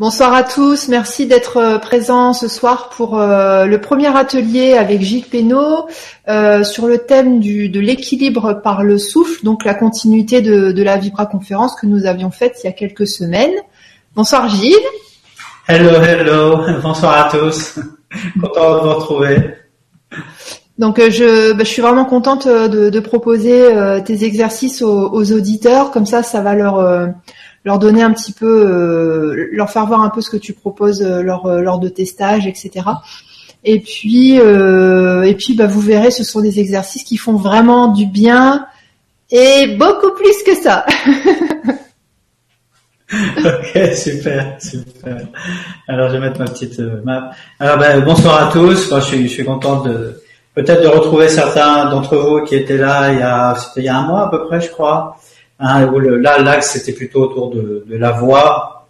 Bonsoir à tous, merci d'être euh, présents ce soir pour euh, le premier atelier avec Gilles Pénaud euh, sur le thème du, de l'équilibre par le souffle, donc la continuité de, de la Vibra conférence que nous avions faite il y a quelques semaines. Bonsoir Gilles. Hello, hello, bonsoir à tous, content de vous retrouver. Donc je, bah, je suis vraiment contente de, de proposer tes exercices aux, aux, auditeurs, comme ça ça va leur leur donner un petit peu, euh, leur faire voir un peu ce que tu proposes euh, lors, euh, lors de tes stages, etc. Et puis, et puis, bah, vous verrez, ce sont des exercices qui font vraiment du bien et beaucoup plus que ça. ok, super, super. Alors, je vais mettre ma petite map. Alors, ben, bonsoir à tous. Moi, je suis, je suis content de peut-être de retrouver certains d'entre vous qui étaient là il y a, il y a un mois à peu près, je crois. Hein, là, l'axe c'était plutôt autour de, de, la voix,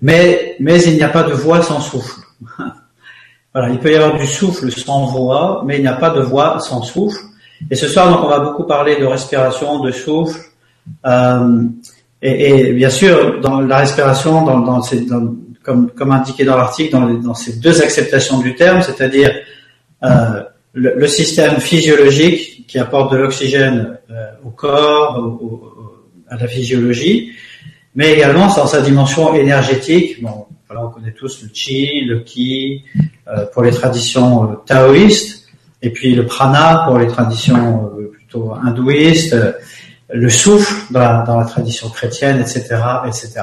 mais mais il n'y a pas de voix sans souffle. voilà, il peut y avoir du souffle sans voix, mais il n'y a pas de voix sans souffle. Et ce soir, donc, on va beaucoup parler de respiration, de souffle, euh, et, et, bien sûr, dans la respiration, dans, dans, dans comme, comme indiqué dans l'article, dans, dans, ces deux acceptations du terme, c'est-à-dire euh, le, le, système physiologique qui apporte de l'oxygène euh, au corps, au, à la physiologie, mais également dans sa dimension énergétique. Bon, voilà, on connaît tous le chi, le ki euh, pour les traditions euh, taoïstes, et puis le prana pour les traditions plutôt hindouistes, le souffle dans la, dans la, tradition chrétienne, etc., etc.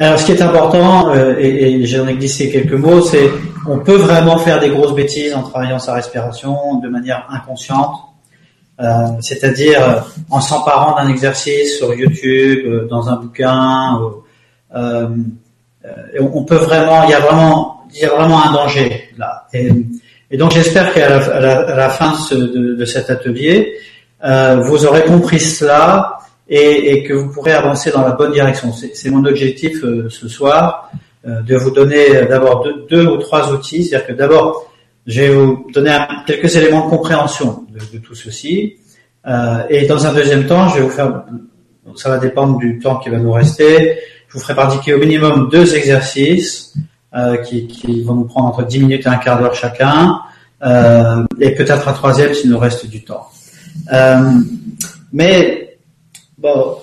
Euh, alors, ce qui est important, et, et j'en ai glissé quelques mots, c'est on peut vraiment faire des grosses bêtises en travaillant sa respiration de manière inconsciente. Euh, c'est-à-dire euh, en s'emparant d'un exercice sur YouTube, euh, dans un bouquin. on peut vraiment, il y a vraiment, il y a vraiment un danger là. Et, donc j'espère qu'à la, fin de, cet atelier, vous aurez compris cela et, que vous pourrez avancer dans la bonne direction. C'est mon objectif ce soir, de vous donner d'abord deux, deux, ou trois outils. C'est-à-dire que d'abord je vais vous donner quelques éléments de compréhension de, tout ceci. Euh, et dans un deuxième temps, je vais vous faire, ça va dépendre du temps qui va nous rester, je vous ferai pratiquer au minimum deux exercices euh, qui, qui, vont nous prendre entre 10 minutes et un quart d'heure chacun, euh, et peut-être un troisième s'il nous reste du temps. Euh, mais bon,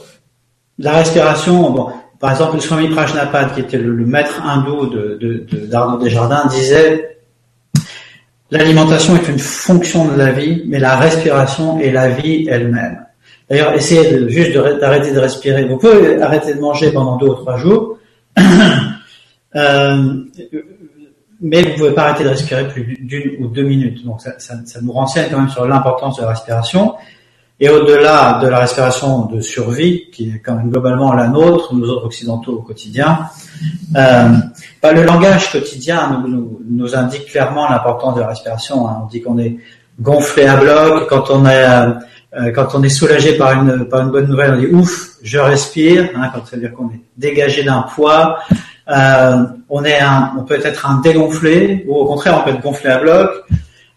la respiration, bon, par exemple, le Swami Prajnapad, qui était le, maître hindou de, de, de d'Arnaud Desjardins, disait L'alimentation est une fonction de la vie, mais la respiration est la vie elle-même. D'ailleurs, essayez juste d'arrêter de, respirer. Vous pouvez arrêter de manger pendant deux ou trois jours, euh, mais vous ne pouvez pas arrêter de respirer plus d'une ou deux minutes. Donc ça, ça nous renseigne quand même sur l'importance de la respiration. Et au-delà de la respiration de survie, qui est quand même globalement la nôtre, nous autres occidentaux au quotidien, euh, bah, le langage quotidien nous, indique clairement l'importance de la respiration. Hein. On dit qu'on est gonflé à bloc, quand on est euh, quand on est soulagé par une par une bonne nouvelle, on dit ouf, je respire. Hein, quand ça veut dire qu'on est dégagé d'un poids. Euh, on est on peut être un dégonflé, ou au contraire, on peut être gonflé à bloc.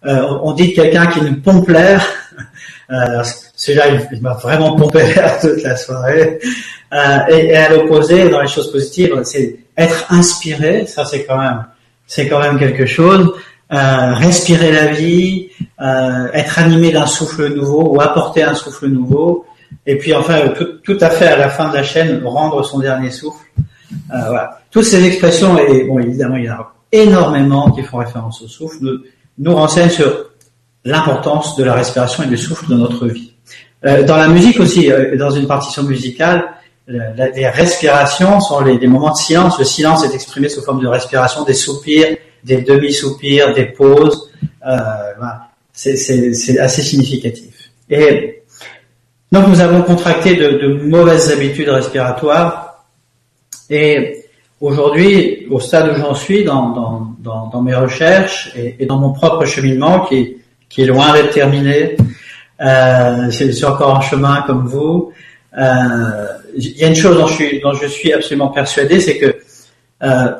Euh, on dit de quelqu'un qui nous pompe l'air. Celui-là, il, m'a vraiment pompé l'air toute la soirée. Euh, et, à l'opposé, dans les choses positives, c'est être inspiré. Ça, c'est quand même, c'est quand même quelque chose. Euh, respirer la vie, euh, être animé d'un souffle nouveau ou apporter un souffle nouveau. Et puis enfin, tout, tout, à fait à la fin de la chaîne, rendre son dernier souffle. Euh, voilà. Toutes ces expressions, et bon, évidemment, il y en a énormément qui font référence au souffle, nous, nous renseignent sur l'importance de la respiration et du souffle dans notre vie. Euh, dans la musique aussi, euh, dans une partition musicale, les respirations sont les, moments de silence. Le silence est exprimé sous forme de respiration, des soupirs, des demi-soupirs, des pauses. Euh, voilà. C'est assez significatif. Et donc nous avons contracté de, de mauvaises habitudes respiratoires. Et aujourd'hui, au stade où j'en suis dans, dans, dans, dans, mes recherches et, et, dans mon propre cheminement, qui, qui est loin d'être terminé, euh, je suis encore en chemin comme vous. Euh, il y a une chose dont je suis, dont je suis absolument persuadé, c'est que euh,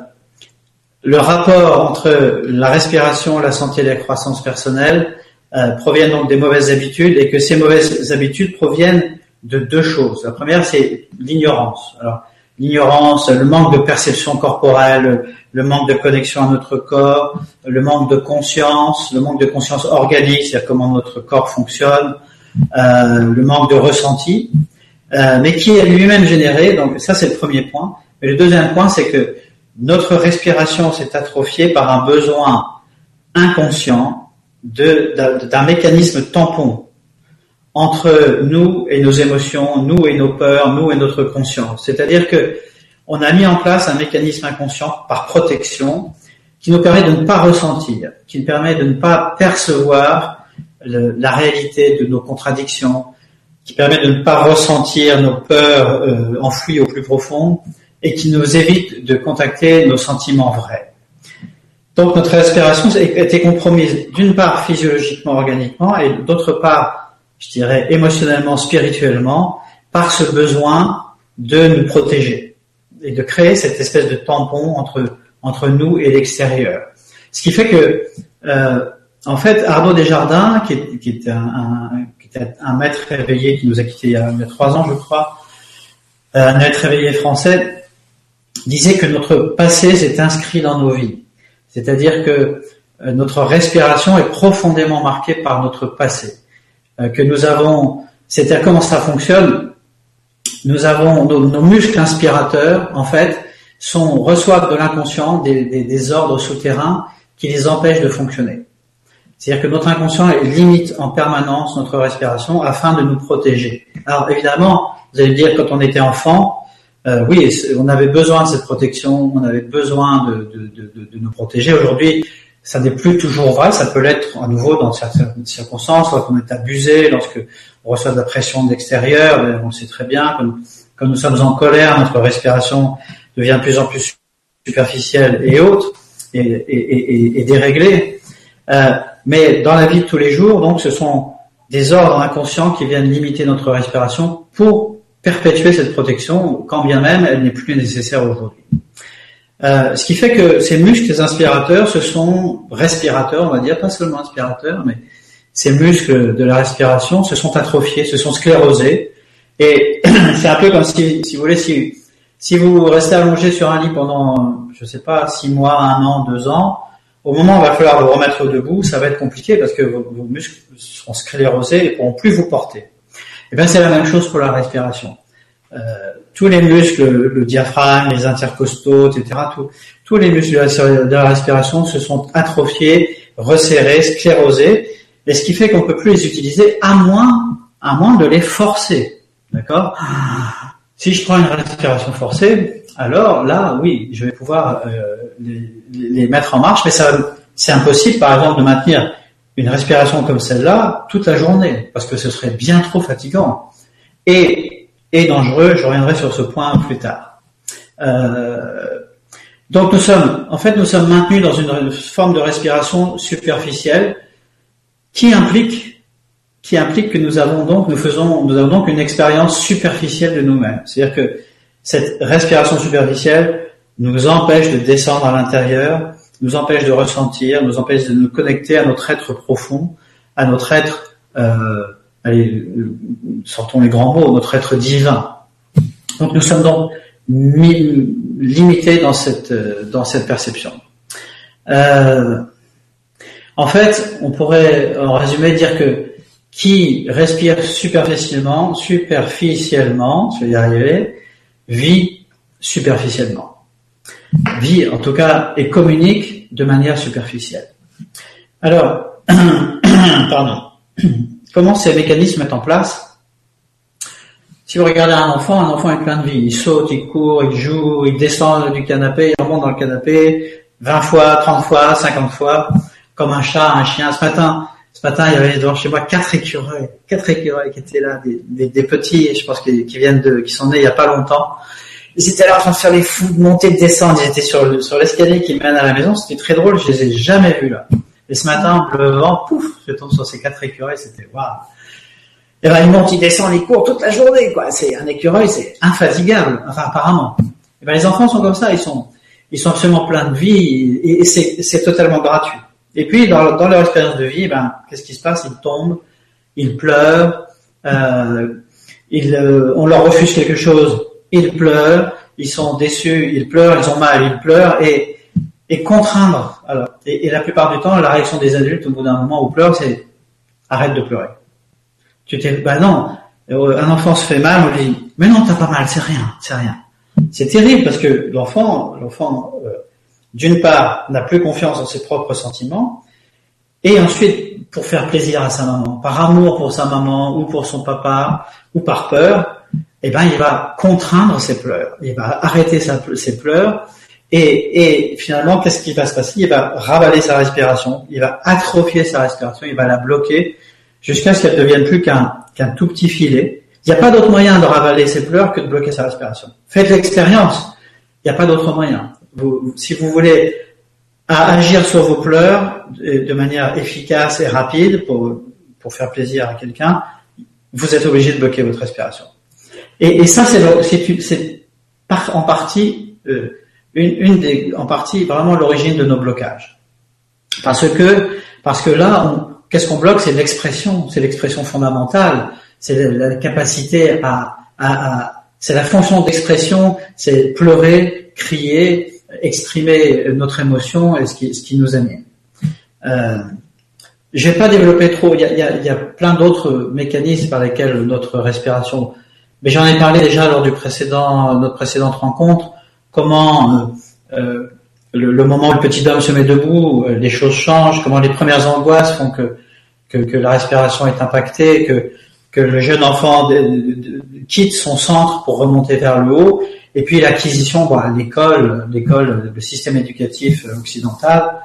le rapport entre la respiration, la santé et la croissance personnelle euh, proviennent donc des mauvaises habitudes et que ces mauvaises habitudes proviennent de deux choses. La première, c'est l'ignorance. Alors, l'ignorance, le manque de perception corporelle, le manque de connexion à notre corps, le manque de conscience, le manque de conscience organique, c'est-à-dire comment notre corps fonctionne, euh, le manque de ressenti, euh, mais qui est lui-même généré. Donc ça, c'est le premier point. Mais le deuxième point, c'est que notre respiration s'est atrophiée par un besoin inconscient d'un mécanisme tampon entre nous et nos émotions, nous et nos peurs, nous et notre conscience. C'est-à-dire que on a mis en place un mécanisme inconscient par protection qui nous permet de ne pas ressentir, qui nous permet de ne pas percevoir la réalité de nos contradictions, qui permet de ne pas ressentir nos peurs euh, enfouies au plus profond et qui nous évite de contacter nos sentiments vrais. Donc notre respiration été compromise d'une part physiologiquement, organiquement, et d'autre part, je dirais, émotionnellement, spirituellement, par ce besoin de nous protéger et de créer cette espèce de tampon entre, entre nous et l'extérieur. Ce qui fait que, euh, en fait, Arnaud Desjardins, qui, est, qui, est un, un maître réveillé qui nous a quittés il y a, trois ans, je crois, un maître réveillé français, disait que notre passé s'est inscrit dans nos vies. C'est-à-dire que euh, notre respiration est profondément marquée par notre passé. Euh, que nous avons, c'est-à-dire comment ça fonctionne, nous avons nos, muscles inspirateurs, en fait, sont, reçoivent de l'inconscient des, des, ordres souterrains qui les empêchent de fonctionner. C'est-à-dire que notre inconscient limite en permanence notre respiration afin de nous protéger. Alors évidemment, vous allez me dire, quand on était enfant, euh, oui, on avait besoin de cette protection, on avait besoin de, de, de, de nous protéger. Aujourd'hui, ça n'est plus toujours vrai, ça peut l'être à nouveau dans certaines circonstances, lorsqu'on est abusé, lorsque on reçoit de la pression de l'extérieur, ben, on sait très bien, comme, quand nous sommes en colère, notre respiration devient de plus en plus superficielle et haute et déréglée. Euh, mais dans la vie de tous les jours, donc, ce sont des ordres inconscients qui viennent limiter notre respiration pour perpétuer cette protection, quand bien même elle n'est plus nécessaire aujourd'hui. Euh, ce qui fait que ces muscles inspirateurs, ce sont respirateurs, on va dire, pas seulement inspirateurs, mais ces muscles de la respiration se sont atrophiés, se sont sclérosés. Et c'est un peu comme si, si vous voulez, si, vous restez allongé sur un lit pendant, je sais pas, six mois, un an, deux ans, au moment où il va falloir vous remettre debout, ça va être compliqué parce que vos, muscles seront sclérosés et pourront plus vous porter. Et eh bien c'est la même chose pour la respiration. Euh, tous les muscles, le diaphragme, les intercostaux, etc., tous les muscles de la, respiration se sont atrophiés, resserrés, sclérosés, et ce qui fait qu'on peut plus les utiliser à moins, à moins de les forcer. D'accord? Si je prends une respiration forcée, alors là, oui, je vais pouvoir euh, les, les, mettre en marche, mais ça, c'est impossible, par exemple, de maintenir une respiration comme celle-là toute la journée, parce que ce serait bien trop fatigant et, et dangereux. Je reviendrai sur ce point plus tard. Euh, donc nous sommes, en fait, nous sommes maintenus dans une forme de respiration superficielle qui implique, qui implique que nous avons donc, nous faisons, nous avons donc une expérience superficielle de nous-mêmes. C'est-à-dire que cette respiration superficielle nous empêche de descendre à l'intérieur nous empêche de ressentir, nous empêche de nous connecter à notre être profond, à notre être, euh, allez, sortons les grands mots, notre être divin. Donc nous sommes donc limités dans cette, cette perception. Euh, en fait, on pourrait en résumé dire que qui respire superficiellement, superficiellement, je vais y arriver, vit superficiellement vit en tout cas et communique de manière superficielle. Alors, pardon, comment ces mécanismes mettent en place Si vous regardez un enfant, un enfant est plein de vie. Il saute, il court, il joue, il descend du canapé, il remonte dans le canapé 20 fois, 30 fois, 50 fois, comme un chat, un chien. Ce matin, ce matin, il y avait devant chez moi quatre écureuils, quatre écureuils qui étaient là, des, petits, je pense, qui, viennent de, qui sont nés il y a pas longtemps ils étaient là en train de faire les fous, de monter, de descendre. Ils étaient sur, sur l'escalier qui mène à la maison. C'était très drôle. Je les ai jamais vus là. Et ce matin, le vent, pouf, je tombe sur ces quatre écureuils. C'était waouh. Et ben, ils montent, ils descendent, ils courent toute la journée, quoi. C'est un écureuil, c'est infatigable. Enfin, apparemment. Et ben, les enfants sont comme ça. Ils sont, ils sont absolument pleins de vie et, c'est, totalement gratuit. Et puis, dans, leur expérience de vie, ben, qu'est-ce qui se passe? Ils tombent, ils pleurent, euh, ils, euh, on leur refuse quelque chose, ils pleurent, ils sont déçus, ils pleurent, ils ont mal, ils pleurent, et, et contraindre. Alors, et, la plupart du temps, la réaction des adultes au bout d'un moment où pleure, c'est arrête de pleurer. Tu t'es, bah non, euh, un enfant se fait mal, on lui dit, mais non, t'as pas mal, c'est rien, c'est rien. C'est terrible parce que l'enfant, l'enfant, euh, d'une part, n'a plus confiance en ses propres sentiments, et ensuite, pour faire plaisir à sa maman, par amour pour sa maman ou pour son papa ou par peur, eh ben, il va contraindre ses pleurs, il va arrêter ses pleurs, et, et finalement, qu'est-ce qui va se passer? Il va ravaler sa respiration, il va atrophier sa respiration, il va la bloquer jusqu'à ce qu'elle devienne plus qu'un qu'un tout petit filet. Il n'y a pas d'autre moyen de ravaler ses pleurs que de bloquer sa respiration. Faites l'expérience. Il n'y a pas d'autre moyen. Si vous voulez agir sur vos pleurs de manière efficace et rapide pour, pour faire plaisir à quelqu'un, vous êtes obligé de bloquer votre respiration. Et, et ça, c'est en partie euh, une, une, des, en partie vraiment l'origine de nos blocages. Parce que parce que là, qu'est-ce qu'on bloque? C'est l'expression, c'est l'expression fondamentale, c'est la, capacité à, à, à c'est la fonction d'expression, c'est pleurer, crier, exprimer notre émotion et ce qui, ce qui nous anime. Euh, je vais pas développer trop. Il y a, y a, y a plein d'autres mécanismes par lesquels notre respiration. Mais j'en ai parlé déjà lors du précédent, notre précédente rencontre. Comment euh, euh le, moment où le petit homme se met debout, euh, les choses changent. Comment les premières angoisses font que que, la respiration est impactée, que que le jeune enfant quitte son centre pour remonter vers le haut, et puis l'acquisition, bah, l'école, l'école, le système éducatif occidental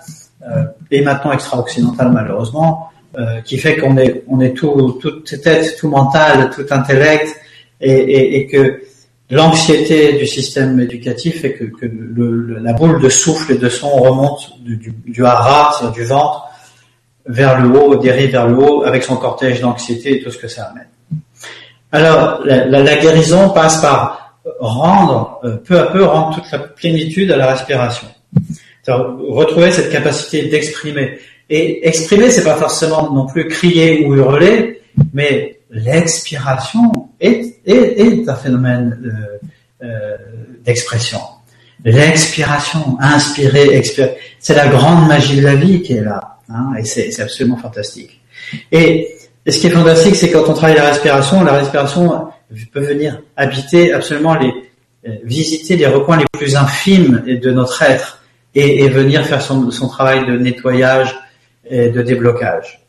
euh, et maintenant extra-occidental malheureusement, euh, qui fait qu'on est, on est tout, toute tête, tout mental, tout intellect, et, et, et que l'anxiété du système éducatif fait que, la boule de souffle et de son remonte du, du, du hara, c'est-à-dire du ventre, vers le haut, dérive vers le haut, avec son cortège d'anxiété et tout ce que ça amène. Alors, la guérison passe par rendre, euh, peu à peu, rendre toute la plénitude à la respiration. Retrouver cette capacité d'exprimer. Et exprimer, c'est pas forcément non plus crier ou hurler, mais l'expiration est, est, est, un phénomène euh, euh, d'expression. L'expiration, inspirer, expirer, c'est la grande magie de la vie qui est là. Hein, et c'est absolument fantastique. Et, ce qui est fantastique, c'est quand on travaille la respiration, la respiration peut venir habiter absolument les, euh, visiter les recoins les plus infimes de notre être et, et venir faire son, son, travail de nettoyage et de déblocage.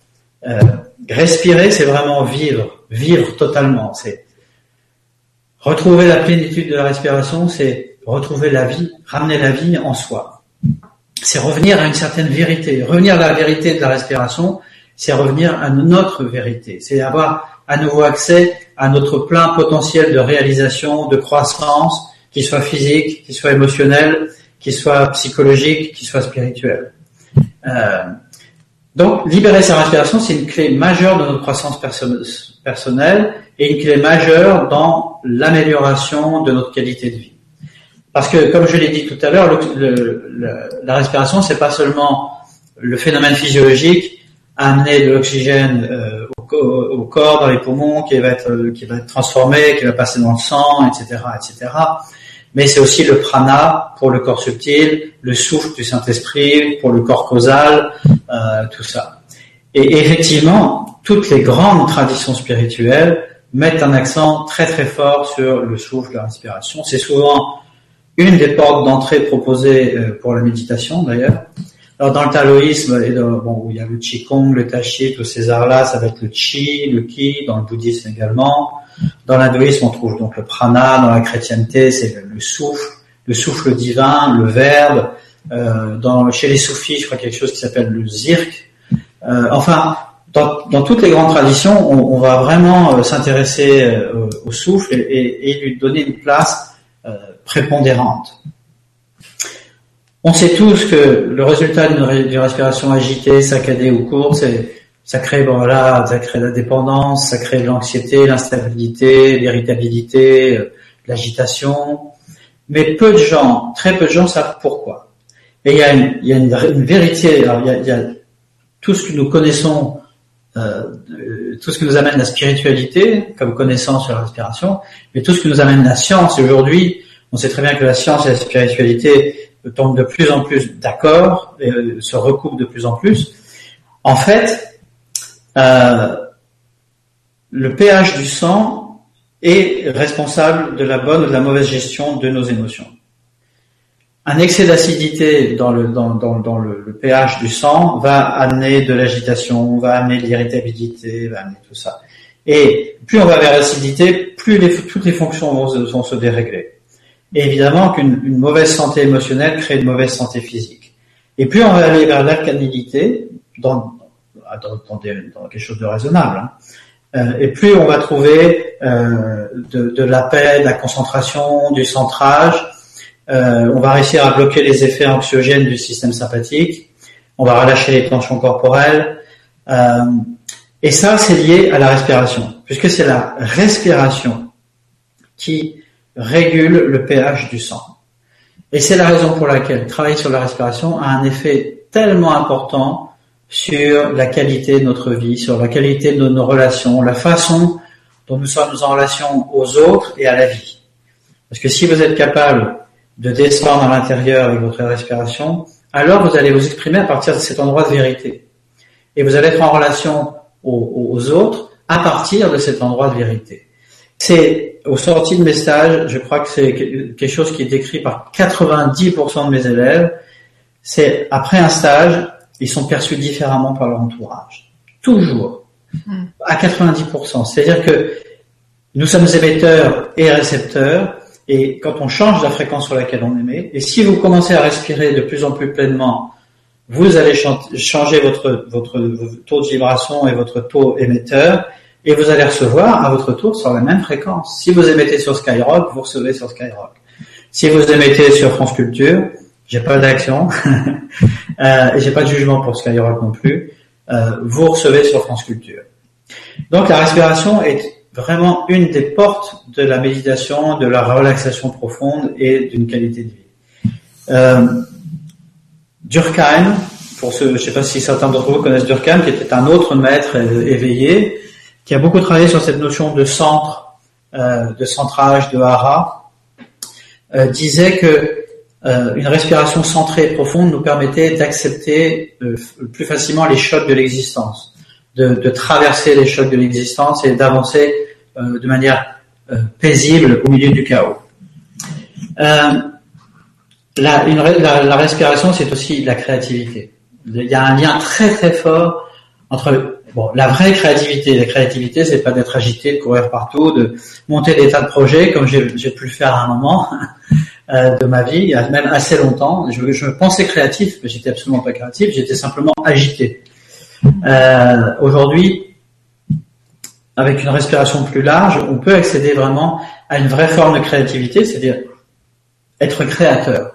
Euh, respirer, c'est vraiment vivre, vivre totalement. C'est retrouver la plénitude de la respiration, c'est retrouver la vie, ramener la vie en soi c'est revenir à une certaine vérité. Revenir à la vérité de la respiration, c'est revenir à notre vérité. C'est avoir à nouveau accès à notre plein potentiel de réalisation, de croissance, qui soit physique, qui soit émotionnel, qui soit psychologique, qui soit spirituel. Euh, donc, libérer sa respiration, c'est une clé majeure de notre croissance personnelle et une clé majeure dans l'amélioration de notre qualité de vie. Parce que, comme je l'ai dit tout à l'heure, la respiration, c'est pas seulement le phénomène physiologique, amener de l'oxygène euh, au, corps, dans les poumons, qui va être qui va être transformé, qui va passer dans le sang, etc., etc. Mais c'est aussi le prana pour le corps subtil, le souffle du Saint-Esprit pour le corps causal, euh, tout ça. Et effectivement, toutes les grandes traditions spirituelles mettent un accent très très fort sur le souffle, la respiration. C'est souvent une des portes d'entrée proposées euh, pour la méditation d'ailleurs. Alors dans le taoïsme, bon, il y a le qigong, le tachi, tous ces arts-là, ça va être le chi, le ki, dans le bouddhisme également. Dans l'hindouisme, on trouve donc le prana, dans la chrétienté, c'est le, souffle, le souffle divin, le verbe. Euh, chez les soufis, je crois quelque chose qui s'appelle le zirk. Euh, enfin, dans, toutes les grandes traditions, on, va vraiment euh, s'intéresser au souffle et, lui donner une place prépondérante. On sait tous que le résultat d'une respiration agitée, saccadée ou courte, ça crée bon voilà, ça crée la dépendance, ça crée l'anxiété, l'instabilité, l'irritabilité, euh, l'agitation. Mais peu de gens, très peu de gens savent pourquoi. Et il y a une, il y a une, vérité. Il y a, il y a, tout ce que nous connaissons euh, tout ce que nous amène la spiritualité, comme connaissance sur la respiration, mais tout ce que nous amène la science. Aujourd'hui, on sait très bien que la science et la spiritualité tombent de plus en plus d'accord, et euh, se recoupent de plus en plus. En fait, euh, le pH du sang est responsable de la bonne ou de la mauvaise gestion de nos émotions. Un excès d'acidité dans le, pH du sang va amener de l'agitation, va amener de l'irritabilité, va amener tout ça. Et plus on va vers l'acidité, plus toutes les fonctions vont, vont se dérégler. Et évidemment qu'une mauvaise santé émotionnelle crée une mauvaise santé physique. Et plus on va aller vers l'alcalinité, dans, dans, dans, quelque chose de raisonnable, hein, euh, et plus on va trouver euh, de, de, la paix, de la concentration, du centrage, euh, on va réussir à bloquer les effets anxiogènes du système sympathique, on va relâcher les tensions corporelles, et ça c'est lié à la respiration, puisque c'est la respiration qui régule le pH du sang. Et c'est la raison pour laquelle travailler sur la respiration a un effet tellement important sur la qualité de notre vie, sur la qualité de nos relations, la façon dont nous sommes en relation aux autres et à la vie. Parce que si vous êtes capable de descendre à l'intérieur avec votre respiration, alors vous allez vous exprimer à partir de cet endroit de vérité. Et vous allez être en relation aux, autres à partir de cet endroit de vérité. C'est au sorti de mes stages, je crois que c'est quelque chose qui est décrit par 90% de mes élèves. C'est après un stage, ils sont perçus différemment par leur entourage. Toujours. Hmm. À 90%. C'est-à-dire que nous sommes émetteurs et récepteurs, et quand on change la fréquence sur laquelle on émet, et si vous commencez à respirer de plus en plus pleinement, vous allez changer votre, votre, votre taux de vibration et votre taux émetteur, et vous allez recevoir à votre tour sur la même fréquence. Si vous émettez sur Skyrock, vous recevez sur Skyrock. Si vous émettez sur France Culture, j'ai pas d'action euh, j'ai pas de jugement pour Skyrock non plus. Euh, vous recevez sur France Culture. Donc la respiration est vraiment une des portes de la méditation, de la relaxation profonde et d'une qualité de vie. Euh, Durkheim, pour ceux, je sais pas si certains d'entre vous connaissent Durkheim, qui était un autre maître éveillé, qui a beaucoup travaillé sur cette notion de centre, euh, de centrage, de hara, euh, disait que euh, une respiration centrée et profonde nous permettait d'accepter euh, plus facilement les chocs de l'existence, de, de, traverser les chocs de l'existence et d'avancer euh, de manière paisible au milieu du chaos. La, une, la, la, respiration, c'est aussi la créativité. Il y a un lien très très fort entre Bon, la vraie créativité, la créativité, c'est pas d'être agité, de courir partout, de monter des tas de projets comme j'ai pu le faire à un moment euh, de ma vie, il y a même assez longtemps. Je, je pensais créatif, mais j'étais absolument pas créatif, j'étais simplement agité. Euh, Aujourd'hui, avec une respiration plus large, on peut accéder vraiment à une vraie forme de créativité, c'est-à-dire être créateur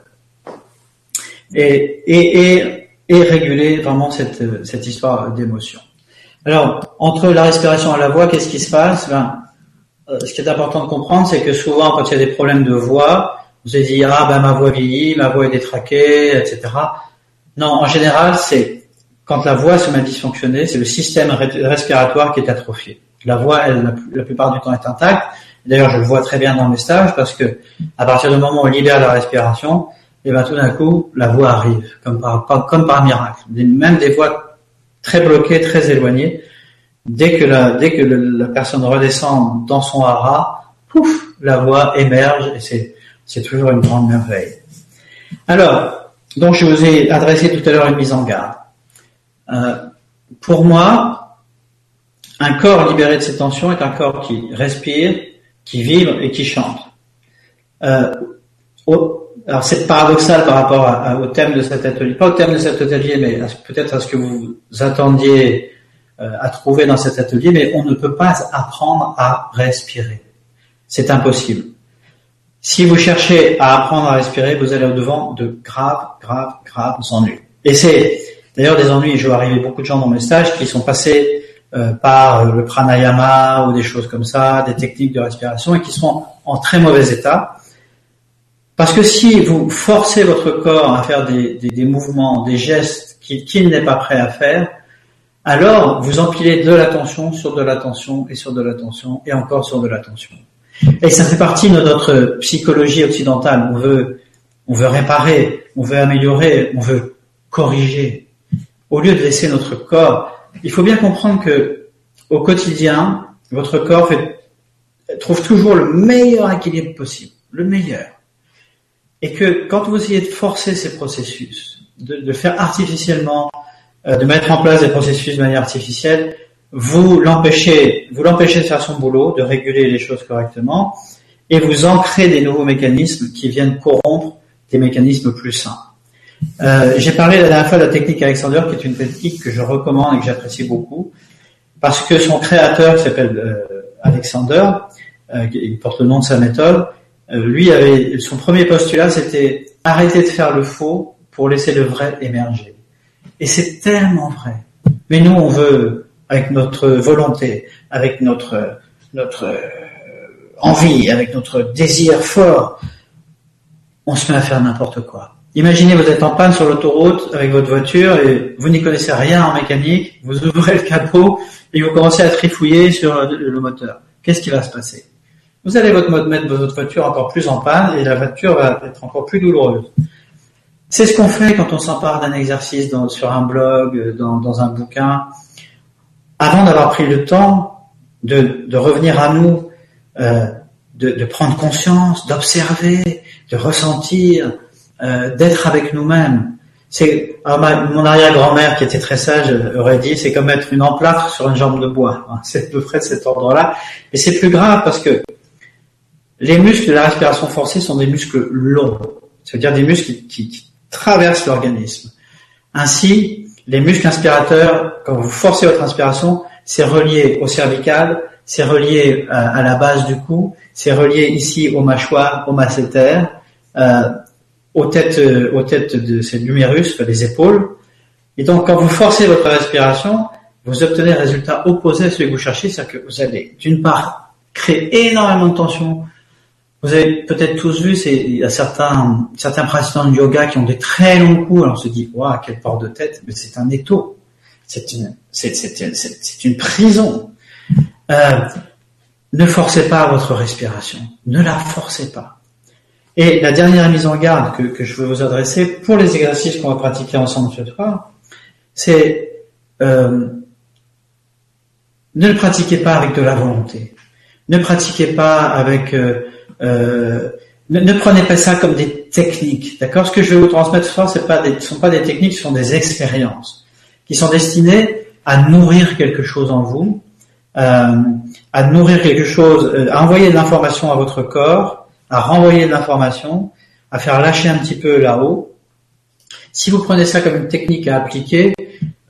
et, et, et, et réguler vraiment cette, cette histoire d'émotion. Alors, entre la respiration et la voix, qu'est-ce qui se passe? Ben, euh, Ce qui est important de comprendre, c'est que souvent, quand il y a des problèmes de voix, vous allez dire ah ben ma voix vieillit, ma voix est détraquée, etc. Non, en général, c'est quand la voix se met à dysfonctionner, c'est le système respiratoire qui est atrophié. La voix, elle, la, plupart du temps, est intacte. D'ailleurs, je le vois très bien dans mes stages parce que à partir du moment où on libère la respiration, et ben tout d'un coup, la voix arrive, comme par, comme par miracle. Même des voix très bloqué, très éloigné. Dès que la, dès que la personne redescend dans son hara, pouf, la voix émerge et c'est, c'est toujours une grande merveille. Alors, donc je vous ai adressé tout à l'heure une mise en garde. Euh, pour moi, un corps libéré de ces tensions est un corps qui respire, qui vibre et qui chante. Euh, alors c'est paradoxal par rapport au thème de cet atelier, pas au thème de cet atelier, mais peut-être à ce que vous attendiez euh, à trouver dans cet atelier, mais on ne peut pas apprendre à respirer. C'est impossible. Si vous cherchez à apprendre à respirer, vous allez au-devant de graves, graves, graves ennuis. Et c'est d'ailleurs des ennuis, je vois arriver beaucoup de gens dans mes stages qui sont passés euh, par le pranayama ou des choses comme ça, des techniques de respiration et qui sont en très mauvais état parce que si vous forcez votre corps à faire des, mouvements, des gestes qu'il n'est pas prêt à faire, alors vous empilez de l'attention sur de l'attention et sur de l'attention et encore sur de l'attention. Et ça fait partie de notre psychologie occidentale. On veut, on veut réparer, on veut améliorer, on veut corriger. Au lieu de laisser notre corps, il faut bien comprendre que au quotidien, votre corps fait, trouve toujours le meilleur équilibre possible, le meilleur. Et que quand vous essayez de forcer ces processus, de, de faire artificiellement, euh, de mettre en place des processus de manière artificielle, vous l'empêchez, vous l'empêchez de faire son boulot, de réguler les choses correctement, et vous ancrez des nouveaux mécanismes qui viennent corrompre des mécanismes plus sains. Euh, J'ai parlé la dernière fois de la technique Alexander, qui est une technique que je recommande et que j'apprécie beaucoup, parce que son créateur, qui s'appelle euh, Alexander, euh, il porte le nom de sa méthode, euh, lui avait son premier postulat, c'était arrêter de faire le faux pour laisser le vrai émerger. Et c'est tellement vrai. Mais nous, on veut avec notre volonté, avec notre, notre euh, envie, avec notre désir fort, on se met à faire n'importe quoi. Imaginez, vous êtes en panne sur l'autoroute avec votre voiture et vous n'y connaissez rien en mécanique, vous ouvrez le capot et vous commencez à trifouiller sur le moteur. Qu'est-ce qui va se passer? Vous allez votre mettre votre voiture encore plus en panne et la voiture va être encore plus douloureuse. C'est ce qu'on fait quand on s'empare d'un exercice sur un blog, dans un bouquin avant d'avoir pris le temps de, de revenir à nous, euh, de, de, prendre conscience, d'observer, de ressentir, euh, d'être avec nous-mêmes. C'est mon arrière-grand-mère qui était très sage aurait dit c'est comme mettre une emplâtre sur une jambe de bois. C'est à peu près de cet ordre-là. Mais c'est plus grave parce que les muscles de la respiration forcée sont des muscles longs, c'est-à-dire des muscles qui, qui, qui traversent l'organisme. Ainsi, les muscles inspirateurs, quand vous forcez votre inspiration, c'est relié au cervical, c'est relié euh, à, la base du cou, c'est relié ici aux mâchoires, au masséter, euh, aux têtes, euh, aux têtes de ces l'humérus, les épaules. Et donc, quand vous forcez votre respiration, vous obtenez un résultat opposé à celui que vous cherchez, c'est-à-dire que vous allez, d'une part, créer énormément de tension vous avez peut-être tous vu, c'est, il y a certains, certains pratiquants de yoga qui ont des très longs coups. Alors on se dit, waouh, quel port de tête, mais c'est un étau. C'est une, c'est, c'est, c'est, une prison. Euh, ne forcez pas votre respiration. Ne la forcez pas. Et la dernière mise en garde que, que je veux vous adresser pour les exercices qu'on va pratiquer ensemble ce soir, c'est euh, ne le pratiquez pas avec de la volonté. Ne pratiquez pas avec euh, euh, ne, prenez pas ça comme des techniques, d'accord? Ce que je vais vous transmettre ce soir, ce ne sont pas des techniques, ce sont des expériences qui sont destinées à nourrir quelque chose en vous, euh, à nourrir quelque chose, euh, à envoyer de l'information à votre corps, à renvoyer de l'information, à faire lâcher un petit peu là-haut. Si vous prenez ça comme une technique à appliquer,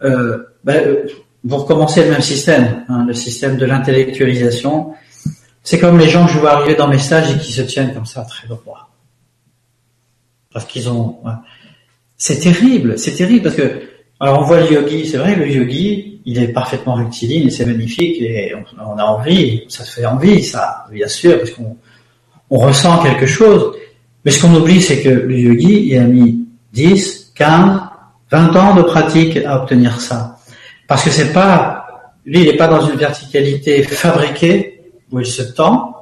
euh, ben, vous recommencez le même système, hein, le système de l'intellectualisation, c'est comme les gens que je vois arriver dans mes stages et qui se tiennent comme ça très droit. Parce qu'ils ont... C'est terrible, c'est terrible parce que... Alors on voit le yogi, c'est vrai, le yogi, il est parfaitement rectiligne et c'est magnifique et on, a envie, ça se fait envie, ça, bien sûr, parce qu'on on ressent quelque chose. Mais ce qu'on oublie, c'est que le yogi, il a mis 10, 15, 20 ans de pratique à obtenir ça. Parce que c'est pas, lui, il n'est pas dans une verticalité fabriquée, où il se tend,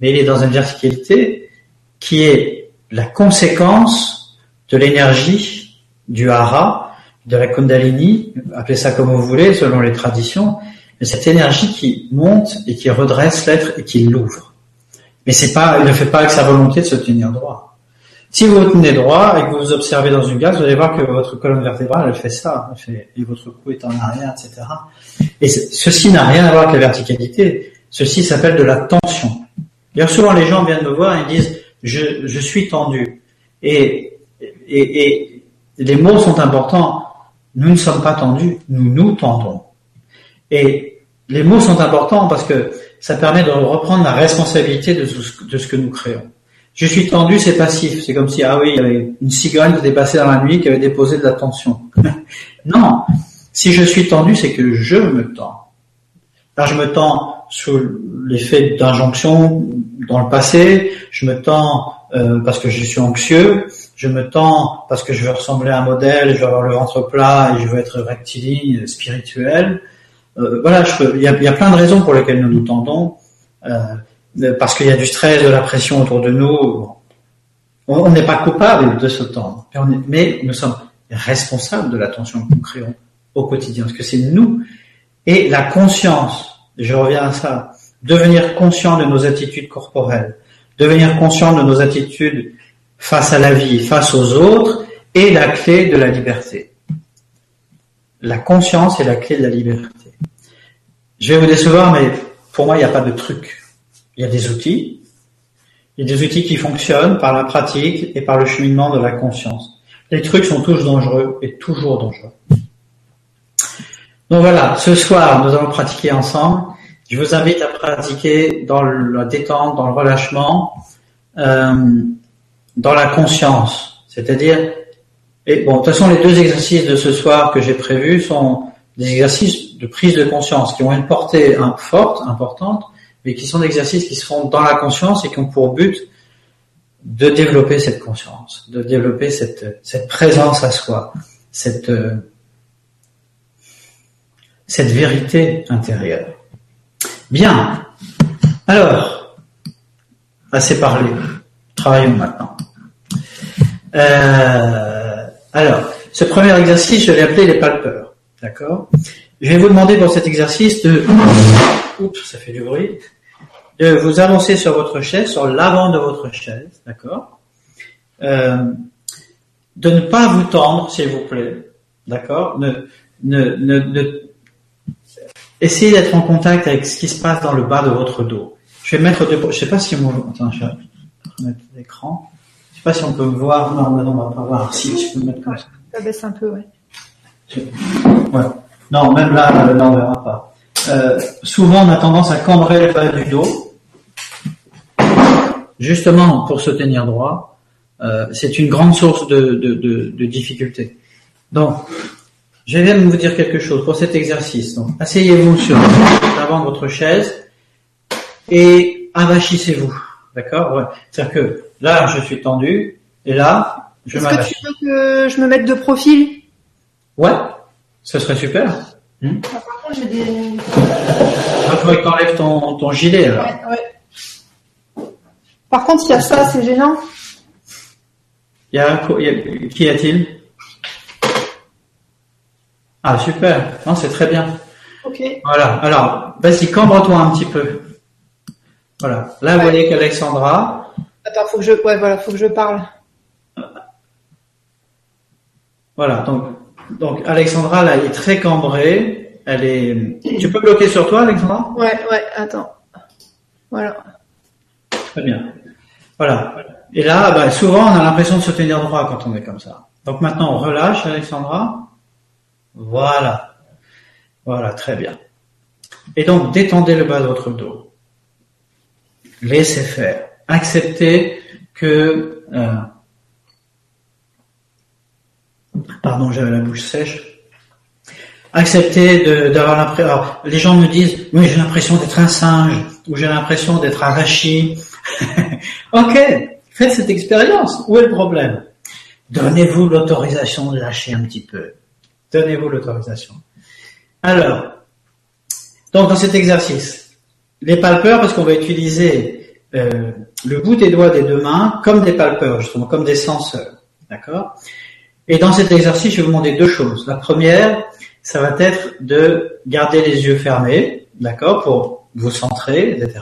mais il est dans une verticalité qui est la conséquence de l'énergie du hara, de la kundalini, appelez ça comme vous voulez, selon les traditions, mais cette énergie qui monte et qui redresse l'être et qui l'ouvre. Mais c'est pas, il ne fait pas avec sa volonté de se tenir droit. Si vous vous tenez droit et que vous vous observez dans une glace, vous allez voir que votre colonne vertébrale, elle fait ça, elle fait, et votre cou est en arrière, etc. Et ceci n'a rien à voir avec la verticalité. Ceci s'appelle de la tension. Bien souvent, les gens viennent me voir et disent je, suis tendu. Et, les mots sont importants. Nous ne sommes pas tendus, nous nous tendons. Et les mots sont importants parce que ça permet de reprendre la responsabilité de ce, que nous créons. Je suis tendu, c'est passif. C'est comme si, ah oui, il y avait une cigogne qui était passée dans la nuit, qui avait déposé de la tension. non. Si je suis tendu, c'est que je me tends. Alors je me tends sous l'effet d'injonction dans le passé, je me tends euh, parce que je suis anxieux, je me tends parce que je veux ressembler à un modèle, je veux avoir le ventre plat et je veux être rectiligne, spirituel. Euh, voilà, il y a, plein de raisons pour lesquelles nous nous tendons. Euh, parce qu'il y a du stress, de la pression autour de nous. On n'est pas coupable de se tendre, mais nous sommes responsables de l'attention que nous créons au quotidien, parce que c'est nous. Et la conscience, je reviens à ça, devenir conscient de nos attitudes corporelles, devenir conscient de nos attitudes face à la vie, face aux autres, est la clé de la liberté. La conscience est la clé de la liberté. Je vais vous décevoir, mais pour moi, il n'y a pas de truc. Il y a des outils. Il y a des outils qui fonctionnent par la pratique et par le cheminement de la conscience. Les trucs sont tous dangereux et toujours dangereux. Donc voilà, ce soir, nous allons pratiquer ensemble. Je vous invite à pratiquer dans la détente, dans le relâchement, euh, dans la conscience. C'est-à-dire, et bon, de toute façon, les deux exercices de ce soir que j'ai prévus sont des exercices de prise de conscience qui ont une portée forte, importante, mais qui sont des exercices qui se font dans la conscience et qui ont pour but de développer cette conscience, de développer cette, cette présence à soi, cette, euh, cette vérité intérieure. Bien. Alors, assez parlé. Travaillons maintenant. Euh, alors, ce premier exercice, je l'ai appelé les palpeurs. D'accord? Je vais vous demander pour cet exercice de... Oups, ça fait du bruit. De vous avancer sur votre chaise, sur l'avant de votre chaise. D'accord? Euh, De ne pas vous tendre, s'il vous plaît. D'accord? Ne, ne, ne, Essayez d'être en contact avec ce qui se passe dans le bas de votre dos. Je vais mettre deux, je sais pas si on, attends, je vais mettre l'écran. Je sais pas si on peut me voir. Non, non, on va pas voir. Si, je peux me mettre comme ça. Ça baisse un peu, ouais. Ouais. Non, même là, euh, non, on verra pas. Euh, souvent, on a tendance à cambrer le bas du dos. Justement, pour se tenir droit, euh, c'est une grande source de, de, de, de difficulté. Donc, je viens de vous dire quelque chose pour cet exercice. Donc, asseyez-vous sur l'avant de votre chaise et avachissez-vous. D'accord? Ouais. C'est-à-dire que là, je suis tendu et là, je m'avachis. Est-ce que tu veux que je me mette de profil? Ouais, ce serait super. Hmm ah, par contre, j'ai des... Il faudrait que tu enlèves ton, ton gilet. Alors. Ouais, ouais. Par contre, il y a ça, c'est gênant. Il y a, il y a qui a-t-il? Ah, super. Non, c'est très bien. Ok. Voilà. Alors, vas-y, cambre-toi un petit peu. Voilà. Là, vous voyez qu'Alexandra. Attends, faut que je, ouais, voilà, faut que je parle. Voilà. Donc, donc, Alexandra, là, elle est très cambrée. Elle est, tu peux bloquer sur toi, Alexandra? Ouais, ouais, attends. Voilà. Très bien. Voilà. Et là, bah, souvent, on a l'impression de se tenir droit quand on est comme ça. Donc maintenant, on relâche, Alexandra. Voilà. Voilà, très bien. Et donc, détendez le bas de votre dos. Laissez faire. Acceptez que... Euh, pardon, j'avais la bouche sèche. Acceptez d'avoir l'impression... Les gens me disent, oui, j'ai l'impression d'être un singe, ou j'ai l'impression d'être un rachis. ok, faites cette expérience. Où est le problème? Donnez-vous l'autorisation de lâcher un petit peu. Donnez-vous l'autorisation. Alors, donc dans cet exercice, les palpeurs, parce qu'on va utiliser euh, le bout des doigts des deux mains comme des palpeurs, justement, comme des senseurs. D'accord? Et dans cet exercice, je vais vous demander deux choses. La première, ça va être de garder les yeux fermés, d'accord, pour vous centrer, etc.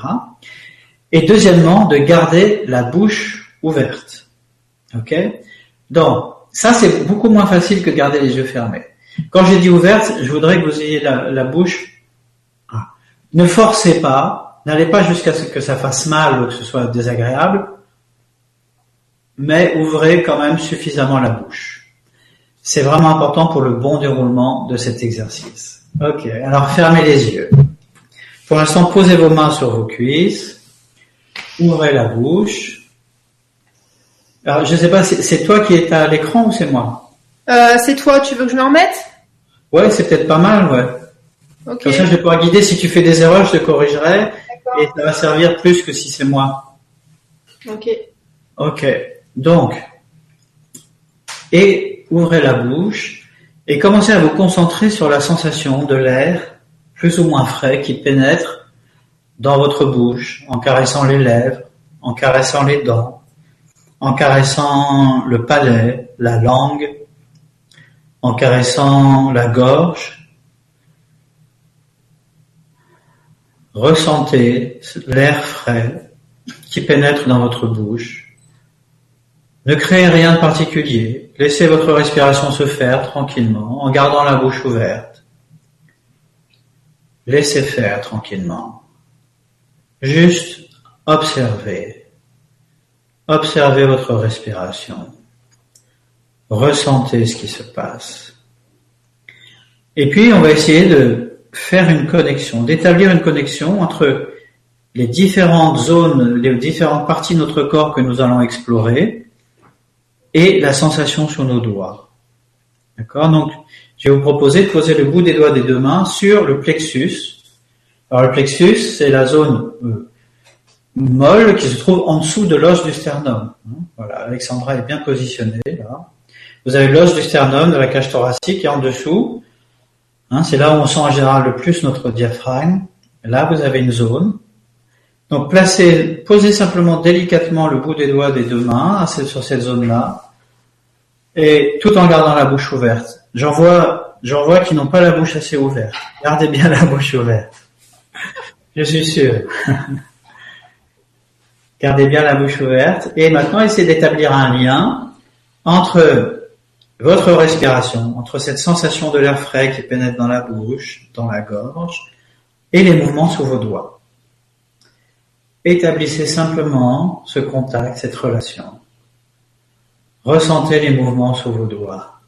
Et deuxièmement, de garder la bouche ouverte. Ok? Donc, ça, c'est beaucoup moins facile que de garder les yeux fermés. Quand j'ai dit ouverte, je voudrais que vous ayez la, bouche. Ah. Ne forcez pas, n'allez pas jusqu'à ce que ça fasse mal ou que ce soit désagréable, mais ouvrez quand même suffisamment la bouche. C'est vraiment important pour le bon déroulement de cet exercice. Ok, alors fermez les yeux. Pour l'instant, posez vos mains sur vos cuisses, ouvrez la bouche. Alors, je ne sais pas, c'est toi qui es à l'écran ou c'est moi? Euh, c'est toi, tu veux que je me remette? Ouais, c'est peut-être pas mal, ouais. Comme ça, je vais pouvoir guider. Si tu fais des erreurs, je te corrigerai. Et ça va servir plus que si c'est moi. Ok. Ok. Donc, et ouvrez la bouche et commencez à vous concentrer sur la sensation de l'air plus ou moins frais qui pénètre dans votre bouche en caressant les lèvres, en caressant les dents, en caressant le palais, la langue, en caressant la gorge. Ressentez l'air frais qui pénètre dans votre bouche. Ne créez rien de particulier. Laissez votre respiration se faire tranquillement en gardant la bouche ouverte. Laissez faire tranquillement. Juste observez. Observez votre respiration. Ressentez ce qui se passe. Et puis, on va essayer de faire une connexion, d'établir une connexion entre les différentes zones, les différentes parties de notre corps que nous allons explorer et la sensation sur nos doigts. D'accord? Donc, je vais vous proposer de poser le bout des doigts des deux mains sur le plexus. Alors, le plexus, c'est la zone euh, molle qui se trouve en dessous de l'os du sternum. Voilà, Alexandra est bien positionnée là. Vous avez l'os du sternum, de la cage thoracique et en dessous, hein, c'est là où on sent en général le plus notre diaphragme. Là, vous avez une zone. Donc, placez, posez simplement délicatement le bout des doigts des deux mains sur cette zone-là, et tout en gardant la bouche ouverte. J'en vois, j'en vois qui n'ont pas la bouche assez ouverte. Gardez bien la bouche ouverte. Je suis sûr. Gardez bien la bouche ouverte. Et maintenant, essayez d'établir un lien entre votre respiration, entre cette sensation de l'air frais qui pénètre dans la bouche, dans la gorge, et les mouvements sous vos doigts. Établissez simplement ce contact, cette relation. Ressentez les mouvements sous vos doigts.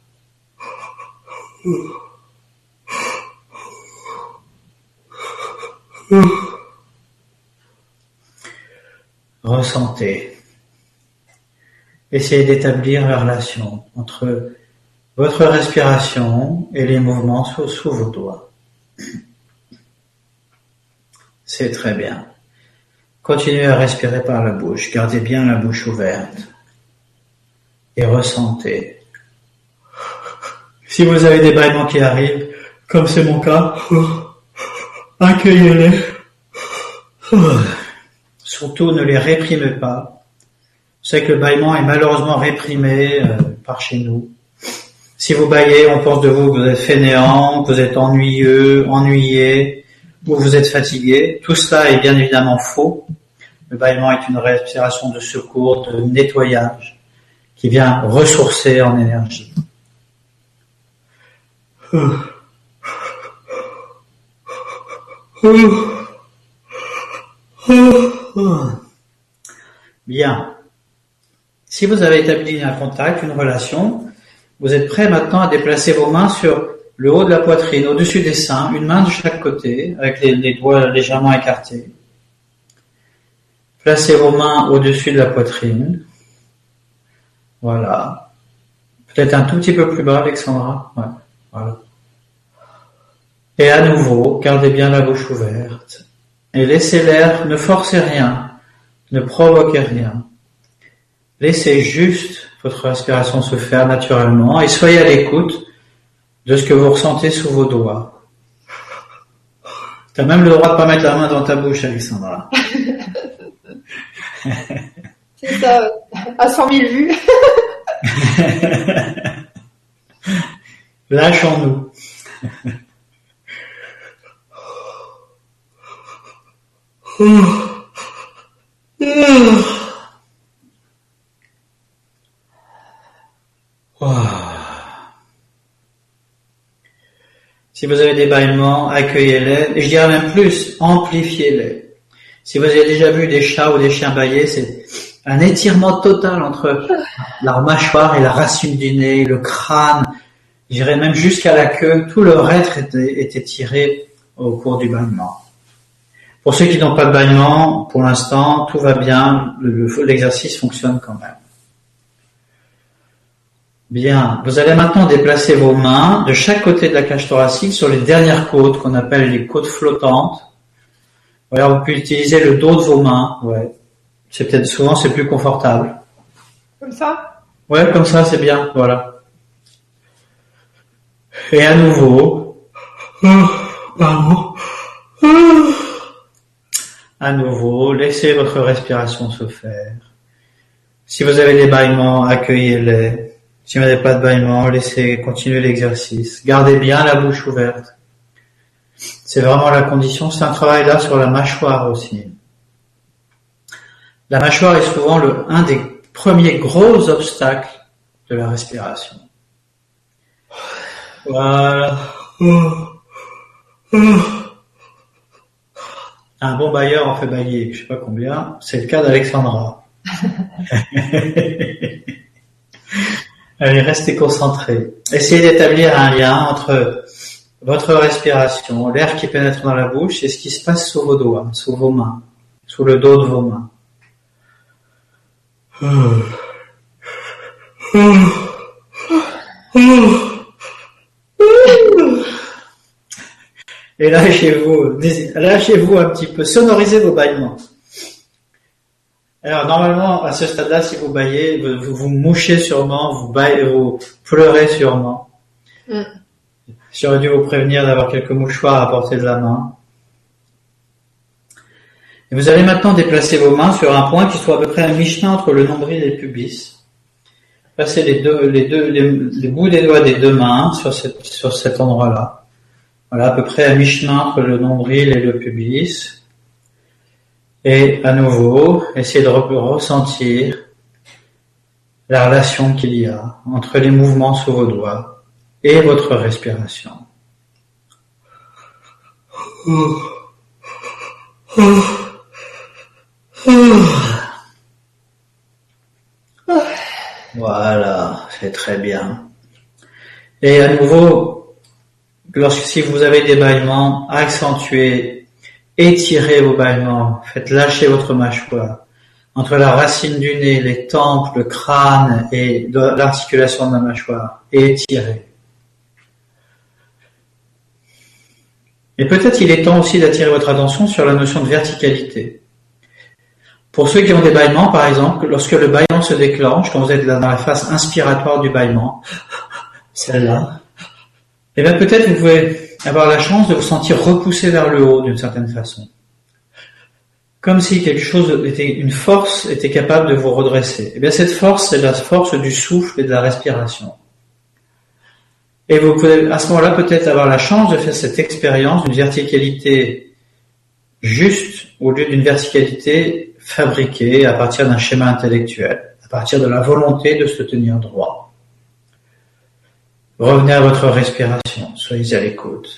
Ressentez. Essayez d'établir la relation entre votre respiration et les mouvements sous, vos doigts. C'est très bien. Continuez à respirer par la bouche. Gardez bien la bouche ouverte. Et ressentez. Si vous avez des bâillements qui arrivent, comme c'est mon cas, accueillez-les. Surtout ne les réprimez pas. C'est que le bâillement est malheureusement réprimé euh, par chez nous. Si vous baillez, on pense de vous que vous êtes fainéant, que vous êtes ennuyeux, ennuyé, ou vous êtes fatigué. Tout cela est bien évidemment faux. Le bâillement est une respiration de secours, de nettoyage, qui vient ressourcer en énergie. Bien. Si vous avez établi un contact, une relation, vous êtes prêt maintenant à déplacer vos mains sur le haut de la poitrine, au-dessus des seins, une main de chaque côté, avec les, doigts légèrement écartés. Placez vos mains au-dessus de la poitrine. Voilà. Peut-être un tout petit peu plus bas, Alexandra. Ouais. Voilà. Et à nouveau, gardez bien la bouche ouverte. Et laissez l'air, ne forcez rien, ne provoquez rien. Laissez juste votre respiration se faire naturellement et soyez à l'écoute de ce que vous ressentez sous vos doigts. Tu as même le droit de pas mettre la main dans ta bouche, Alexandra. C'est ça, à 100 000 vues. Lâchons-nous. Si vous avez des bâillements, accueillez-les, et je dirais même plus, amplifiez-les. Si vous avez déjà vu des chats ou des chiens bailler, c'est un étirement total entre leur mâchoire et la racine du nez, le crâne, j'irais même jusqu'à la queue, tout leur être est étiré au cours du bâillement. Pour ceux qui n'ont pas de bâillement, pour l'instant, tout va bien, l'exercice fonctionne quand même. Bien, vous allez maintenant déplacer vos mains de chaque côté de la cage thoracique sur les dernières côtes qu'on appelle les côtes flottantes. Alors vous pouvez utiliser le dos de vos mains, ouais. C'est peut-être souvent c'est plus confortable. Comme ça? Ouais, comme ça c'est bien, voilà. Et à nouveau, à nouveau, laissez votre respiration se faire. Si vous avez des bâillements, accueillez-les. N'avez pas de bâillements, laissez continuer l'exercice. Gardez bien la bouche ouverte. C'est vraiment la condition. C'est un travail là sur la mâchoire aussi. La mâchoire est souvent le, un des premiers gros obstacles de la respiration. Voilà. Un bon bailleur en fait bailler, je sais pas combien. C'est le cas d'Alexandra. Allez, restez concentrés. Essayez d'établir un lien entre votre respiration, l'air qui pénètre dans la bouche et ce qui se passe sous vos doigts, sous vos mains, sous le dos de vos mains. Et lâchez-vous, lâchez-vous un petit peu, sonorisez vos bâillements. Alors normalement, à ce stade-là, si vous baillez, vous, vous mouchez sûrement, vous baillez, vous pleurez sûrement. Mm. J'aurais dû vous prévenir d'avoir quelques mouchoirs à portée de la main. Et vous allez maintenant déplacer vos mains sur un point qui soit à peu près à mi-chemin entre le nombril et le pubis. Passez les deux, les deux, les, bouts des doigts des deux mains sur, cette, sur cet endroit-là. Voilà, à peu près à mi-chemin entre le nombril et le pubis. Et à nouveau, essayez de ressentir la relation qu'il y a entre les mouvements sous vos doigts et votre respiration. Voilà, c'est très bien. Et à nouveau, lorsque si vous avez des bâillements, accentuez, étirez vos bâillements, faites lâcher votre mâchoire entre la racine du nez, les tempes, le crâne et l'articulation de la mâchoire, étirez. Et peut-être il est temps aussi d'attirer votre attention sur la notion de verticalité. Pour ceux qui ont des bâillements, par exemple, lorsque le bâillement se déclenche, quand vous êtes dans la phase inspiratoire du bâillement, celle-là, et eh bien peut-être vous pouvez avoir la chance de vous sentir repoussé vers le haut d'une certaine façon. Comme si quelque chose était, une force était capable de vous redresser. Et eh bien cette force, c'est la force du souffle et de la respiration. Et vous pouvez à ce moment-là peut-être avoir la chance de faire cette expérience d'une verticalité juste au lieu d'une verticalité fabriquée à partir d'un schéma intellectuel, à partir de la volonté de se tenir droit. Revenez à votre respiration, soyez à l'écoute.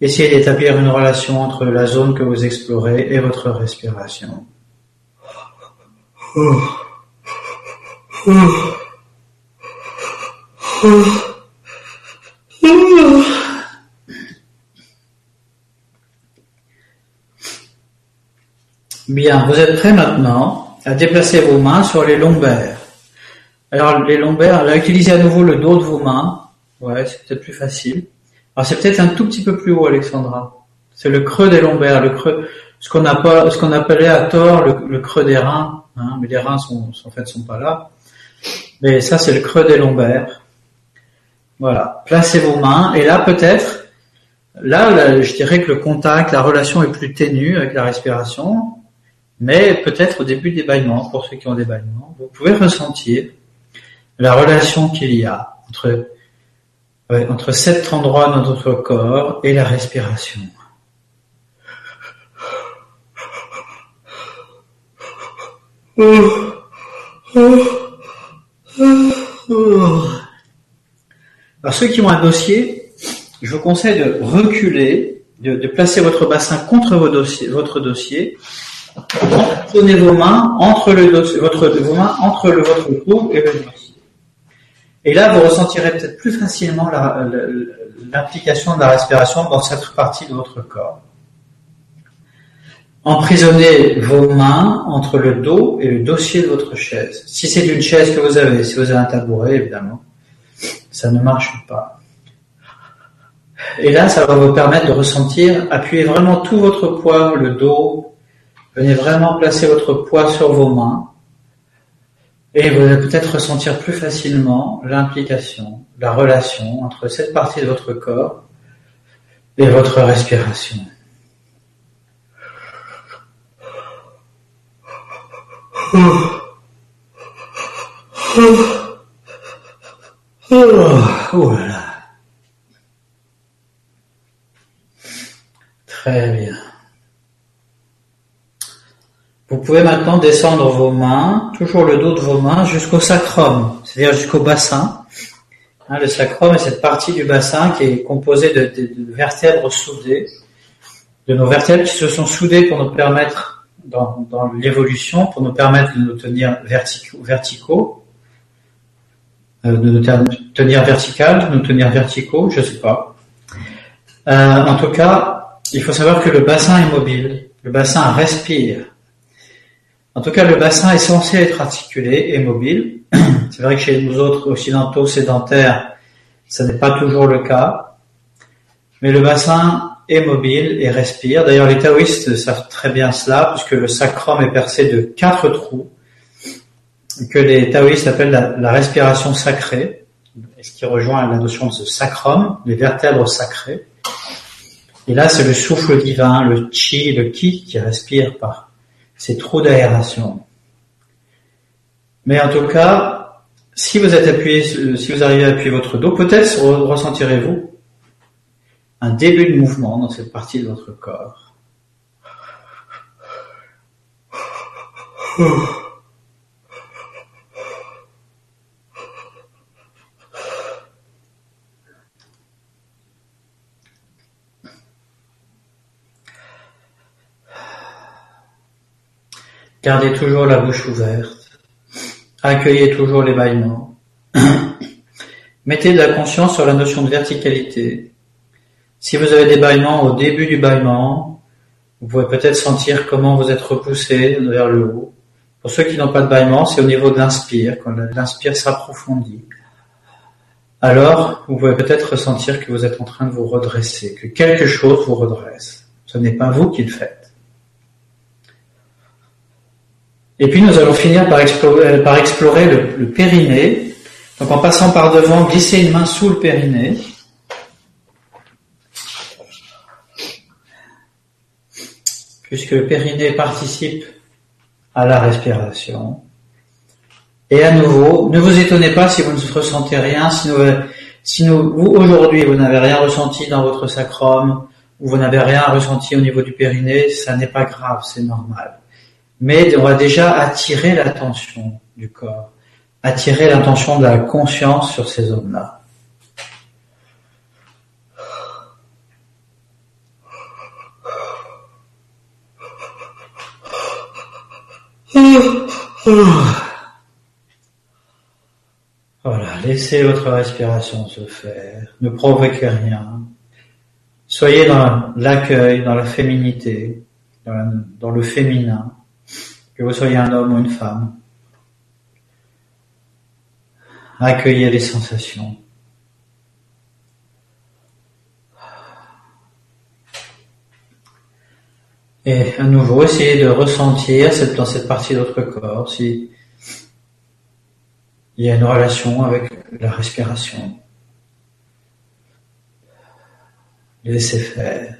Essayez d'établir une relation entre la zone que vous explorez et votre respiration. Bien, vous êtes prêts maintenant à déplacer vos mains sur les lombaires. Alors les lombaires, là, utilisez à nouveau le dos de vos mains. Ouais, c'est peut-être plus facile. Alors c'est peut-être un tout petit peu plus haut, Alexandra. C'est le creux des lombaires, le creux, ce qu'on appelait à tort le, creux des reins. Hein, mais les reins sont, en fait, sont pas là. Mais ça, c'est le creux des lombaires. Voilà. Placez vos mains et là, peut-être, là, je dirais que le contact, la relation est plus ténue avec la respiration mais peut-être au début des bâillements, pour ceux qui ont des bâillements, vous pouvez ressentir la relation qu'il y a entre, entre cet endroit de notre corps et la respiration. Alors ceux qui ont un dossier, je vous conseille de reculer, de, placer votre bassin contre votre dossier Prenez vos mains entre le votre, vos mains entre le, votre cou et le dossier. Et là, vous ressentirez peut-être plus facilement l'implication de la respiration dans cette partie de votre corps. Emprisonnez vos mains entre le dos et le dossier de votre chaise. Si c'est une chaise que vous avez, si vous avez un tabouret, évidemment, ça ne marche pas. Et là, ça va vous permettre de ressentir, appuyer vraiment tout votre poids, le dos, Venez vraiment placer votre poids sur vos mains et vous allez peut-être ressentir plus facilement l'implication, la relation entre cette partie de votre corps et votre respiration. Oh, là Très bien. Vous pouvez maintenant descendre vos mains, toujours le dos de vos mains, jusqu'au sacrum, c'est-à-dire jusqu'au bassin. Hein, le sacrum est cette partie du bassin qui est composée de, vertèbres soudées, de nos vertèbres qui se sont soudées pour nous permettre, dans, l'évolution, pour nous permettre de nous tenir verticaux, verticaux euh, de nous tenir vertical, de nous tenir verticaux, je sais pas. Euh, en tout cas, il faut savoir que le bassin est mobile, le bassin respire. En tout cas, le bassin est censé être articulé et mobile. C'est vrai que chez nous autres occidentaux sédentaires, ce n'est pas toujours le cas. Mais le bassin est mobile et respire. D'ailleurs, les taoïstes savent très bien cela, puisque le sacrum est percé de quatre trous, que les taoïstes appellent la, respiration sacrée, ce qui rejoint la notion de sacrum, les vertèbres sacrées. Et là, c'est le souffle divin, le chi, le ki, qui respire par c'est trop d'aération. Mais en tout cas, si vous êtes appuyé, si vous arrivez à appuyer votre dos, peut-être ressentirez-vous un début de mouvement dans cette partie de votre corps. Gardez toujours la bouche ouverte. Accueillez toujours les bâillements. Mettez de la conscience sur la notion de verticalité. Si vous avez des bâillements au début du bâillement, vous pouvez peut-être sentir comment vous êtes repoussé vers le haut. Pour ceux qui n'ont pas de bâillement, c'est au niveau de l'inspire, quand l'inspire s'approfondit. Alors, vous pouvez peut-être ressentir que vous êtes en train de vous redresser, que quelque chose vous redresse. Ce n'est pas vous qui le faites. Et puis nous allons finir par explorer, le, périnée. Donc en passant par devant, glisser une main sous le périnée. Puisque le périnée participe à la respiration. Et à nouveau, ne vous étonnez pas si vous ne ressentez rien, si, si vous aujourd'hui vous n'avez rien ressenti dans votre sacrum, ou vous n'avez rien ressenti au niveau du périnée, ça n'est pas grave, c'est normal mais on va déjà attirer l'attention du corps, attirer l'attention de la conscience sur ces zones-là. Voilà, laissez votre respiration se faire, ne provoquez rien. Soyez dans l'accueil, dans la féminité, dans le féminin que vous soyez un homme ou une femme. Accueillez les sensations. Et à nouveau, essayez de ressentir dans cette partie de votre corps si il y a une relation avec la respiration. Laissez faire.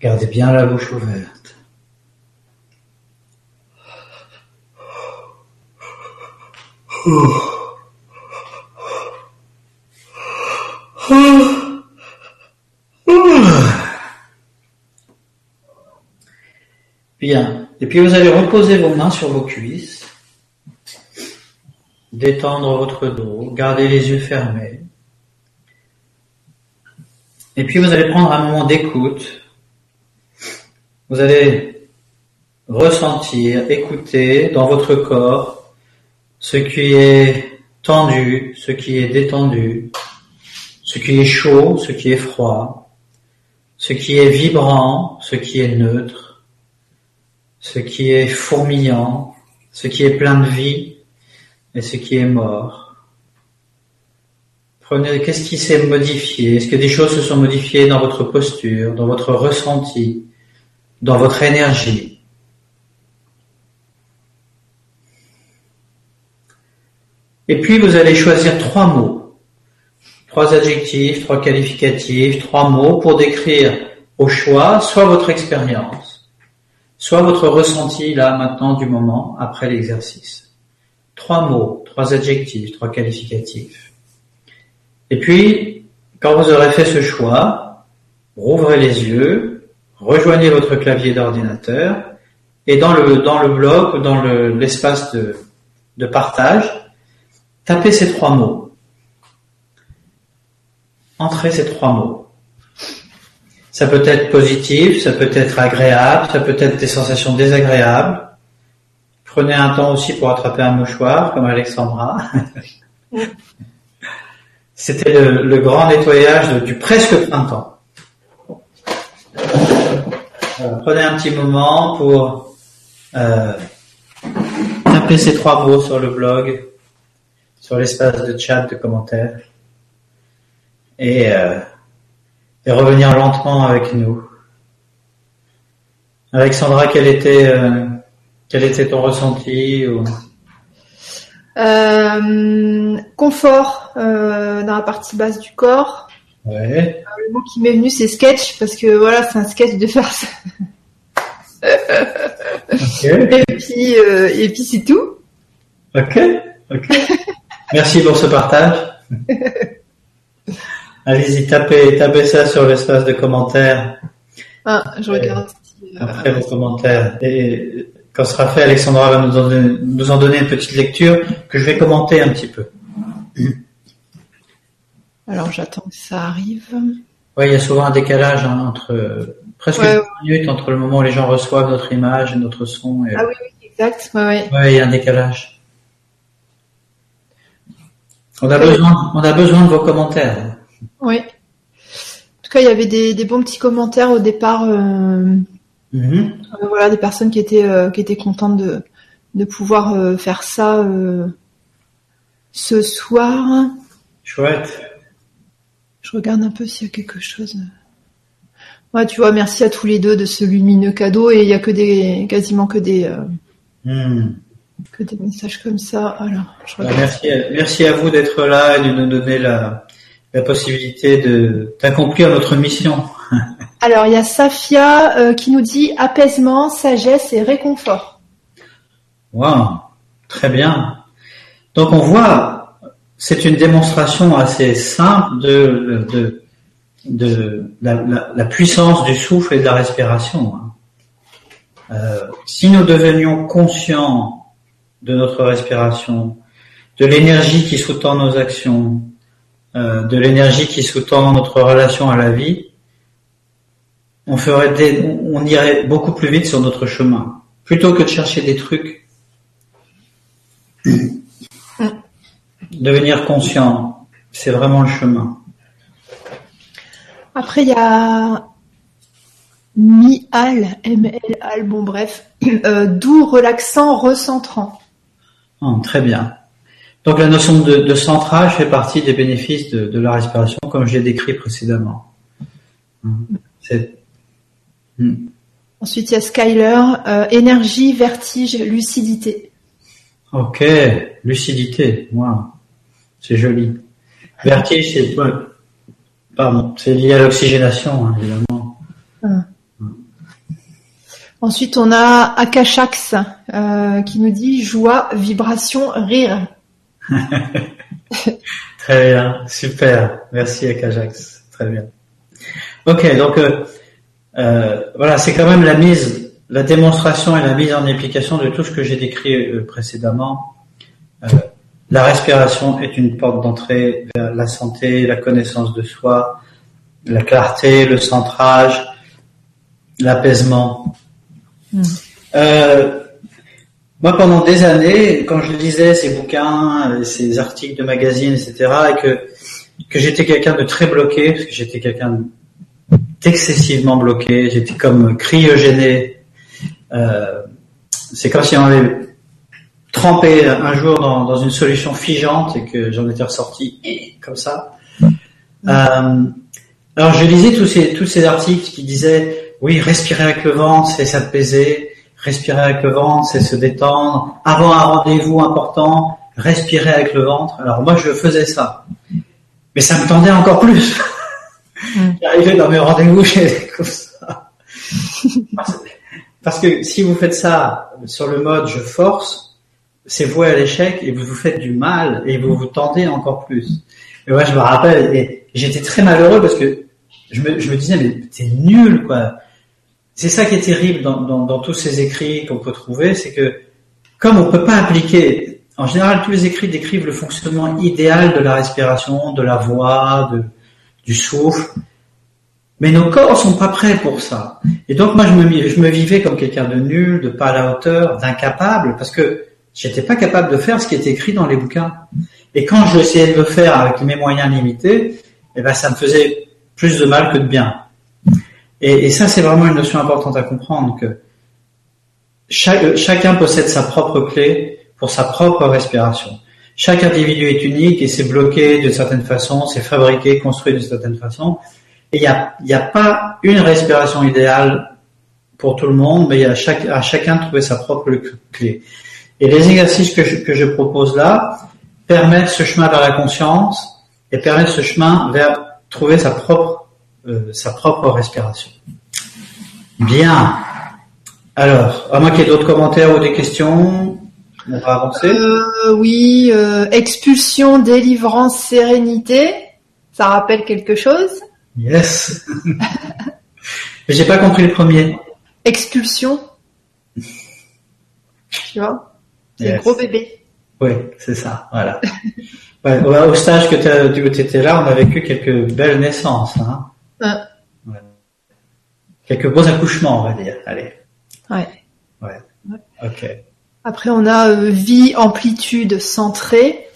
Gardez bien la bouche ouverte. Bien. Et puis vous allez reposer vos mains sur vos cuisses, détendre votre dos, garder les yeux fermés. Et puis vous allez prendre un moment d'écoute. Vous allez ressentir, écouter dans votre corps ce qui est tendu, ce qui est détendu, ce qui est chaud, ce qui est froid, ce qui est vibrant, ce qui est neutre, ce qui est fourmillant, ce qui est plein de vie et ce qui est mort. Prenez, qu'est-ce qui s'est modifié? Est-ce que des choses se sont modifiées dans votre posture, dans votre ressenti, dans votre énergie? Et puis vous allez choisir trois mots, trois adjectifs, trois qualificatifs, trois mots pour décrire au choix soit votre expérience, soit votre ressenti là maintenant du moment après l'exercice. Trois mots, trois adjectifs, trois qualificatifs. Et puis, quand vous aurez fait ce choix, rouvrez les yeux, rejoignez votre clavier d'ordinateur et dans le, dans le bloc, dans l'espace de, de partage, tapez ces trois mots. Entrez ces trois mots. Ça peut être positif, ça peut être agréable, ça peut être des sensations désagréables. Prenez un temps aussi pour attraper un mouchoir, comme Alexandra. C'était le, grand nettoyage du presque printemps. prenez un petit moment pour euh, taper ces trois mots sur le blog, sur l'espace de chat, de commentaires, et, euh, et revenir lentement avec nous. Alexandra, quel était, euh, quel était ton ressenti ou... euh, Confort euh, dans la partie basse du corps. Ouais. Le mot qui m'est venu, c'est sketch, parce que voilà, c'est un sketch de faire ça. Okay. Et puis, et puis c'est tout. Ok, ok. Merci pour ce partage. Allez-y, tapez, tapez ça sur l'espace de commentaires. Ah, je regarde. Euh, après vos commentaires. Et quand ce sera fait, Alexandra va nous en, donner, nous en donner une petite lecture que je vais commenter un petit peu. Alors j'attends que ça arrive. Oui, il y a souvent un décalage hein, entre presque Ouais, 10 minutes entre le moment où les gens reçoivent notre image et notre son. Et... Ah oui, oui, exact. Ouais, ouais. Ouais, il y a un décalage. On a besoin, on a besoin de vos commentaires. Oui. En tout cas, il y avait des, des bons petits commentaires au départ. euh, Mhm. Euh, voilà, des personnes qui étaient euh, qui étaient contentes de de pouvoir euh, faire ça euh, ce soir. Chouette. Je regarde un peu s'il y a quelque chose. Ouais, tu vois, merci à tous les deux de ce lumineux cadeau et il y a que des quasiment que des euh, Hmm. Que des messages comme ça. Alors, je Bah. Merci, à- merci à vous d'être là et de nous donner la, la possibilité d'accomplir notre mission. Alors, il y a Safia euh, qui nous dit apaisement, sagesse et réconfort. Wow, très bien. Donc on voit, c'est une démonstration assez simple de, de, de la, la- la puissance du souffle et de la respiration. hein. Euh, si nous devenions conscients de notre respiration, de l'énergie qui sous-tend nos actions, euh, de l'énergie qui sous-tend notre relation à la vie, on ferait des, on irait beaucoup plus vite sur notre chemin. Plutôt que de chercher des trucs Devenir conscient, c'est vraiment le chemin. Après, il y a Mi-al, M-L-Al, bon bref, euh, doux, relaxant, recentrant. Oh, très bien. Donc la notion de, de centrage fait partie des bénéfices de, de la respiration, comme je l'ai décrit précédemment. Hum. C'est hum. Ensuite, il y a Skyler, euh, énergie, vertige, lucidité. ok, lucidité, wow. c'est joli. Vertige, c'est pardon, c'est lié à l'oxygénation, hein, évidemment. Ensuite, on a Akashax euh, qui nous dit joie, vibration, rire. Très bien, super. Merci Akajax. Très bien. Ok, donc euh, euh, voilà, c'est quand même la mise, la démonstration et la mise en application de tout ce que j'ai décrit précédemment. La respiration est une porte d'entrée vers la santé, la connaissance de soi, la clarté, le centrage, l'apaisement. Euh, moi, pendant des années, quand je lisais ces bouquins, ces articles de magazines, etc., et que que j'étais quelqu'un de très bloqué, parce que j'étais quelqu'un d'excessivement bloqué, j'étais comme cryogéné. Euh, c'est comme si on avait trempé un jour dans, dans une solution figeante et que j'en étais ressorti comme ça. Euh, alors je lisais tous ces tous ces articles qui disaient oui, respirer avec le ventre, c'est s'apaiser. Respirer avec le ventre, c'est se détendre. Avant un rendez-vous important, respirer avec le ventre. Alors moi, je faisais ça. Mais ça me tendait encore plus. Mm. J'arrivais dans mes rendez-vous, j'étais comme ça. Parce que si vous faites ça sur le mode je force, c'est voué à l'échec et vous vous faites du mal et vous vous tendez encore plus. Et moi, je me rappelle, et j'étais très malheureux parce que je me, je me disais, mais t'es nul, quoi. C'est ça qui est terrible dans, tous ces écrits qu'on peut trouver, c'est que comme on peut pas appliquer, en général, tous les écrits décrivent le fonctionnement idéal de la respiration, de la voix, de, du souffle. Mais nos corps sont pas prêts pour ça. Et donc moi je me, vivais comme quelqu'un de nul, de pas à la hauteur, d'incapable, parce que j'étais pas capable de faire ce qui était écrit dans les bouquins. Et quand je essayais de le faire avec mes moyens limités, eh ben ça me faisait plus de mal que de bien. Et, et ça, c'est vraiment une notion importante à comprendre que chaque, chacun possède sa propre clé pour sa propre respiration. Chaque individu est unique et c'est bloqué d'une certaine façon, c'est fabriqué, construit d'une certaine façon. Et il n'y a, a pas une respiration idéale pour tout le monde, mais il y a chaque, à chacun de trouver sa propre clé. Et les exercices que je, que je propose là permettent ce chemin vers la conscience et permettent ce chemin vers trouver sa propre euh, sa propre respiration. Bien. Alors, à moins qu'il y ait d'autres commentaires ou des questions, on va avancer. Euh, oui, euh, expulsion, délivrance, sérénité. Ça rappelle quelque chose? Yes. Mais j'ai pas compris le premier. Expulsion. Tu vois? C'est un gros bébé. Oui, c'est ça. Voilà. au stage que tu étais là, on a vécu quelques belles naissances. Hein Quelques beaux accouchements, on va dire. Allez. Ouais. Ouais. Ok. Après, on a euh, vie, amplitude, centrée.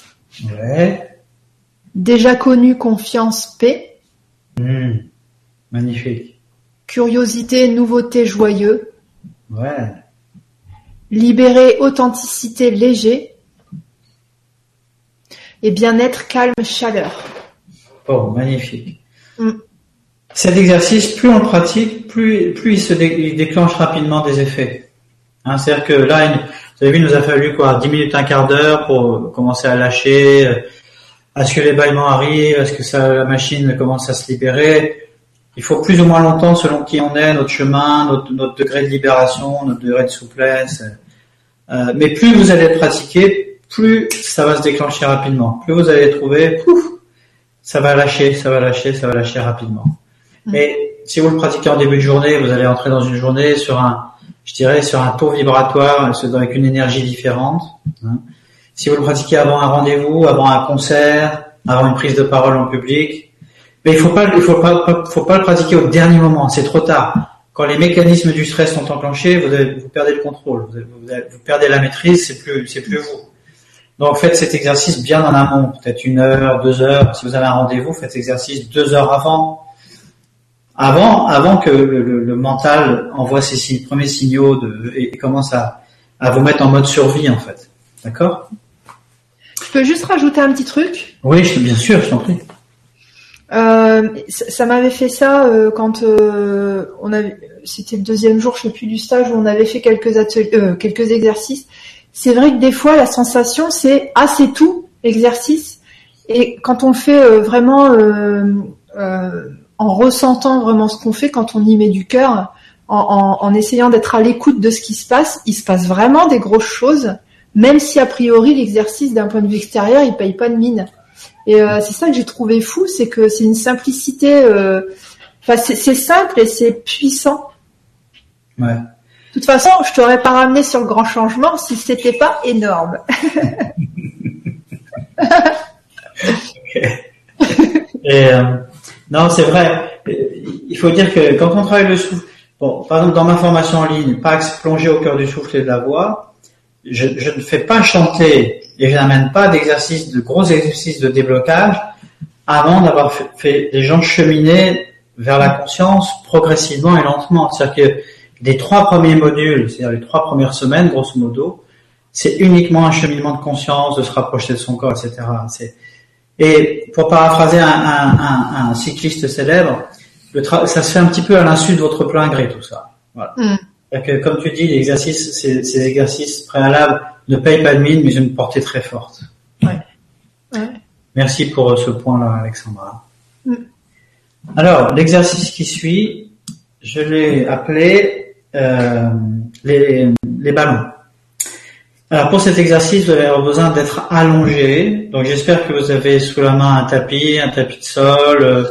Ouais. Déjà connu, confiance, paix. Hmm. Magnifique. Curiosité, nouveauté, joyeux. Ouais. Libéré, authenticité, léger. Et bien-être, calme, chaleur. Oh, magnifique. Hmm. Cet exercice, plus on le pratique, plus, il se déclenche rapidement des effets. Hein, C'est-à-dire que là, vous avez vu, il nous a fallu quoi, 10 minutes, un quart d'heure pour commencer à lâcher, euh, à ce que les bâillements arrivent, à ce que la machine commence à se libérer. Il faut plus ou moins longtemps selon qui on est, notre chemin, notre, notre degré de libération, notre degré de souplesse. Euh, mais plus vous allez pratiquer, plus ça va se déclencher rapidement. Plus vous allez trouver, pouf, ça va lâcher, ça va lâcher, ça va lâcher rapidement. Mais si vous le pratiquez en début de journée, vous allez entrer dans une journée sur un, je dirais, sur un taux vibratoire, avec une énergie différente. Hein. Si vous le pratiquez avant un rendez-vous, avant un concert, avant une prise de parole en public, mais il faut pas, il faut pas, faut pas le pratiquer au dernier moment. C'est trop tard. Quand les mécanismes du stress sont enclenchés, vous, perdez le contrôle, vous, vous, perdez la maîtrise, c'est plus, c'est plus vous. Donc faites cet exercice bien en amont, peut-être une heure, deux heures. Si vous avez un rendez-vous, faites cet exercice deux heures avant avant, avant que le, mental envoie ses premiers signaux de, et commence à, à vous mettre en mode survie en fait. D'accord? Je peux juste rajouter un petit truc? Oui, je, bien sûr, je t'en prie. Euh, ça, m'avait fait ça euh, quand euh, on avait, c'était le deuxième jour, je sais plus du stage où on avait fait quelques ateliers, quelques exercices. C'est vrai que des fois la sensation c'est ah c'est tout exercice et quand on fait vraiment en ressentant vraiment ce qu'on fait quand on y met du cœur, en, essayant d'être à l'écoute de ce qui se passe, il se passe vraiment des grosses choses, même si a priori l'exercice d'un point de vue extérieur, il paye pas de mine. Et euh, c'est ça que j'ai trouvé fou, c'est que c'est une simplicité. Euh, enfin, c'est simple et c'est puissant. Ouais. De toute façon, je t'aurais pas ramené sur le grand changement si c'était pas énorme. Et euh, non, c'est vrai. Il faut dire que quand on travaille le souffle, bon, par exemple dans ma formation en ligne, Pax plonger au cœur du souffle et de la voix, je, ne fais pas chanter et je n'amène pas d'exercices, de gros exercices de déblocage avant d'avoir fait, les gens cheminer vers la conscience progressivement et lentement. C'est-à-dire que les trois premiers modules, c'est-à-dire les trois premières semaines, grosso modo, c'est uniquement un cheminement de conscience, de se rapprocher de son corps, etc. C'est et pour paraphraser un, un, un, cycliste célèbre, ça se fait un petit peu à l'insu de votre plein gré tout ça. Voilà. Mm. Que, comme tu dis, l'exercice, ces, ces, exercices préalables ne payent pas de mine, mais une portée très forte. Ouais. ouais. Merci pour ce point-là, Alexandra. Mm. Alors, l'exercice qui suit, je l'ai appelé euh, les, les ballons. Alors pour cet exercice, vous allez avoir besoin d'être allongé. Donc j'espère que vous avez sous la main un tapis, un tapis de sol, euh,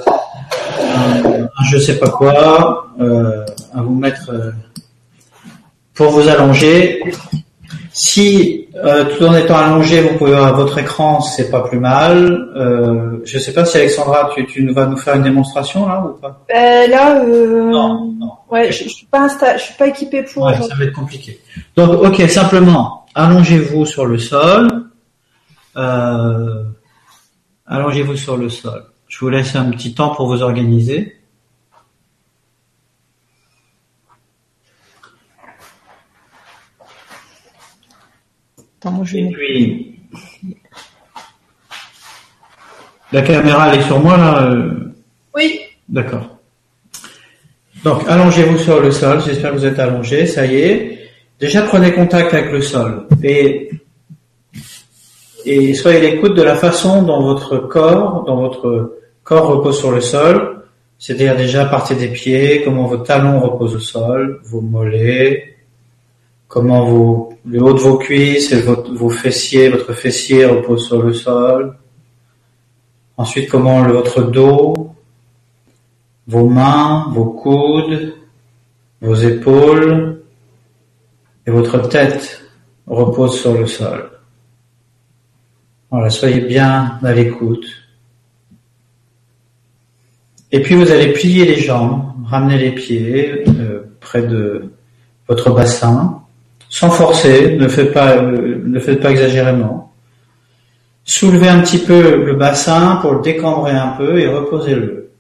un, je sais pas quoi, euh, à vous mettre euh, pour vous allonger. Si euh, tout en étant allongé, vous pouvez avoir votre écran, c'est pas plus mal. Euh, je sais pas si Alexandra, tu, tu vas nous faire une démonstration là ou pas? Euh, Là, euh, non, non. Ouais, je, je suis pas insta... je suis pas équipé pour. Ouais, ça va être compliqué. Donc, ok, simplement, allongez-vous sur le sol. Euh, allongez-vous sur le sol. Je vous laisse un petit temps pour vous organiser. Attends, moi je Et vais... puis, la caméra elle est sur moi là. euh, Oui. D'accord. Donc, allongez-vous sur le sol. J'espère que vous êtes allongé. Ça y est. Déjà, prenez contact avec le sol et et soyez à l'écoute de la façon dont votre corps, dont votre corps repose sur le sol. C'est-à-dire déjà partez des pieds, comment vos talons reposent au sol, vos mollets, comment vos, le haut de vos cuisses et vos fessiers, votre fessier repose sur le sol. Ensuite, comment votre dos, vos mains, vos coudes, vos épaules et votre tête reposent sur le sol. Voilà, soyez bien à l'écoute. Et puis vous allez plier les jambes, ramener les pieds euh, près de votre bassin, sans forcer, ne faites pas, euh, ne faites pas exagérément. Soulevez un petit peu le bassin pour le décambrer un peu et reposez-le.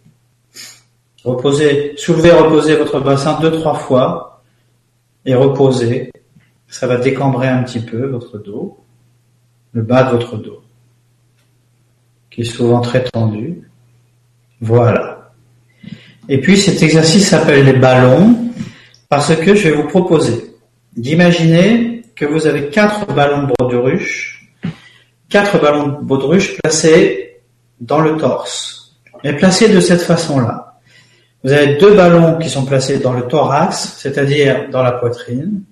Reposez, soulevez, reposez votre bassin deux, trois fois et reposez. Ça va décambrer un petit peu votre dos, le bas de votre dos, qui est souvent très tendu. Voilà. Et puis cet exercice s'appelle les ballons parce que je vais vous proposer d'imaginer que vous avez quatre ballons de baudruche, quatre ballons de baudruche placés dans le torse, mais placés de cette façon-là. Vous avez deux ballons qui sont placés dans le thorax, c'est-à-dire dans la poitrine,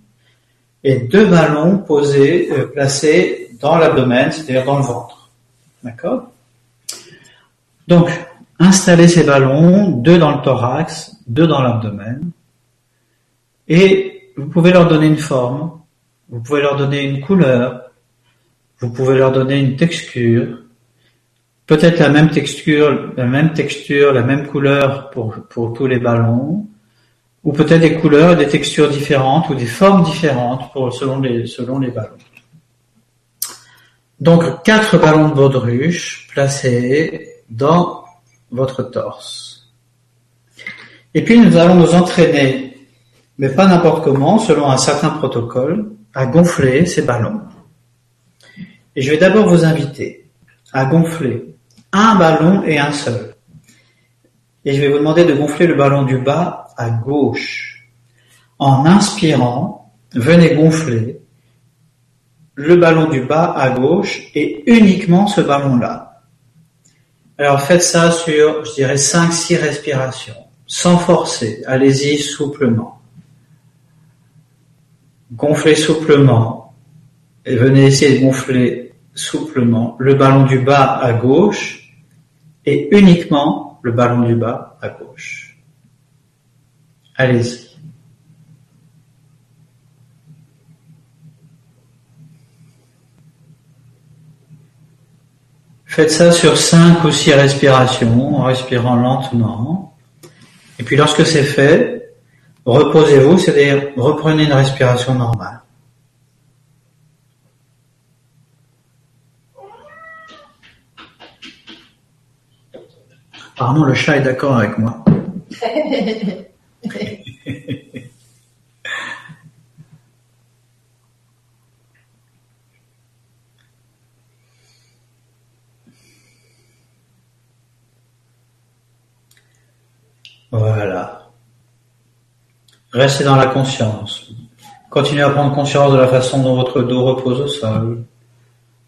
et deux ballons posés, euh, placés dans l'abdomen, c'est-à-dire dans le ventre. D'accord? Donc, installez ces ballons, deux dans le thorax, deux dans l'abdomen, et vous pouvez leur donner une forme, vous pouvez leur donner une couleur, vous pouvez leur donner une texture, peut-être la même texture, la même texture, la même couleur pour, pour tous les ballons, ou peut-être des couleurs et des textures différentes ou des formes différentes pour, selon, les, selon les ballons. Donc, quatre ballons de baudruche placés dans votre torse. Et puis, nous allons nous entraîner, mais pas n'importe comment, selon un certain protocole, à gonfler ces ballons. Et je vais d'abord vous inviter à gonfler un ballon et un seul. Et je vais vous demander de gonfler le ballon du bas à gauche. En inspirant, venez gonfler le ballon du bas à gauche et uniquement ce ballon-là. Alors faites ça sur, je dirais, 5-6 respirations, sans forcer. Allez-y souplement. Gonflez souplement et venez essayer de gonfler souplement le ballon du bas à gauche et uniquement le ballon du bas à gauche. Allez-y. Faites ça sur cinq ou six respirations, en respirant lentement. Et puis lorsque c'est fait, reposez-vous, c'est-à-dire reprenez une respiration normale. Apparemment, le chat est d'accord avec moi. Voilà. Restez dans la conscience. Continuez à prendre conscience de la façon dont votre dos repose au sol.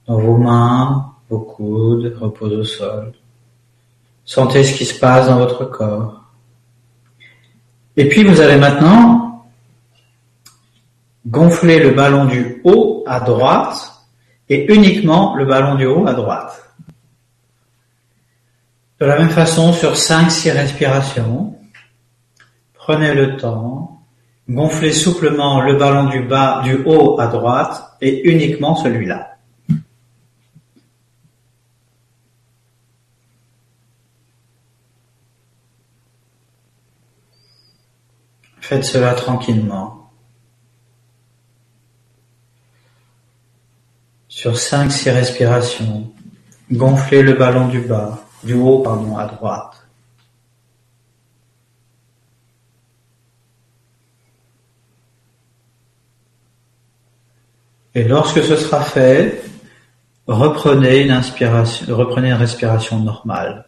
Dans vos mains, vos coudes reposent au sol. Sentez ce qui se passe dans votre corps. Et puis vous allez maintenant gonfler le ballon du haut à droite et uniquement le ballon du haut à droite. De la même façon, sur 5-6 respirations, prenez le temps, gonflez souplement le ballon du bas, du haut à droite et uniquement celui-là. Faites cela tranquillement. Sur 5-6 respirations, gonflez le ballon du bas, du haut pardon, à droite. Et lorsque ce sera fait, reprenez une inspiration, reprenez une respiration normale.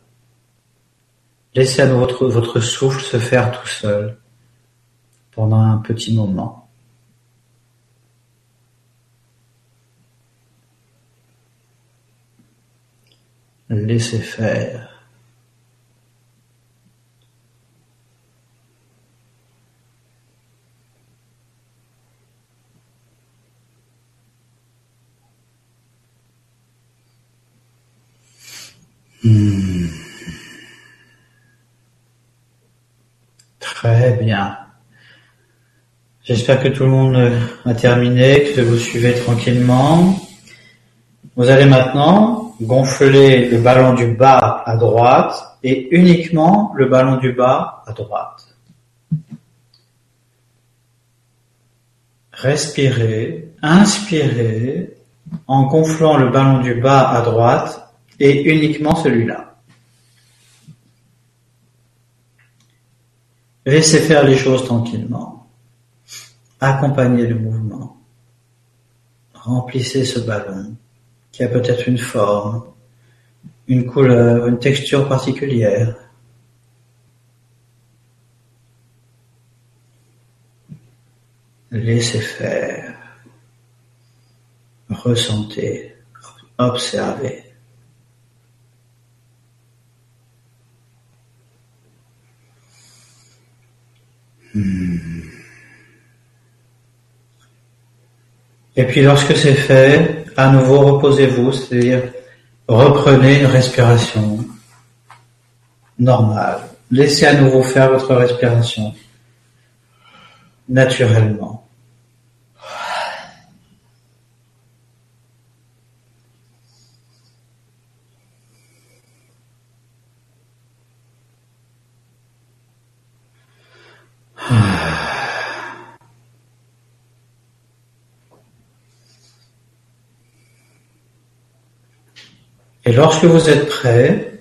Laissez votre souffle se faire tout seul pendant un petit moment. Laissez faire. Hmm. Très bien. J'espère que tout le monde a terminé, que vous suivez tranquillement. Vous allez maintenant gonfler le ballon du bas à droite et uniquement le ballon du bas à droite. Respirez, inspirez en gonflant le ballon du bas à droite et uniquement celui-là. Laissez faire les choses tranquillement. Accompagnez le mouvement. Remplissez ce ballon qui a peut-être une forme, une couleur, une texture particulière. Laissez faire. Ressentez. Observez. Et puis lorsque c'est fait, à nouveau reposez-vous, c'est-à-dire reprenez une respiration normale. Laissez à nouveau faire votre respiration naturellement. Et lorsque vous êtes prêt,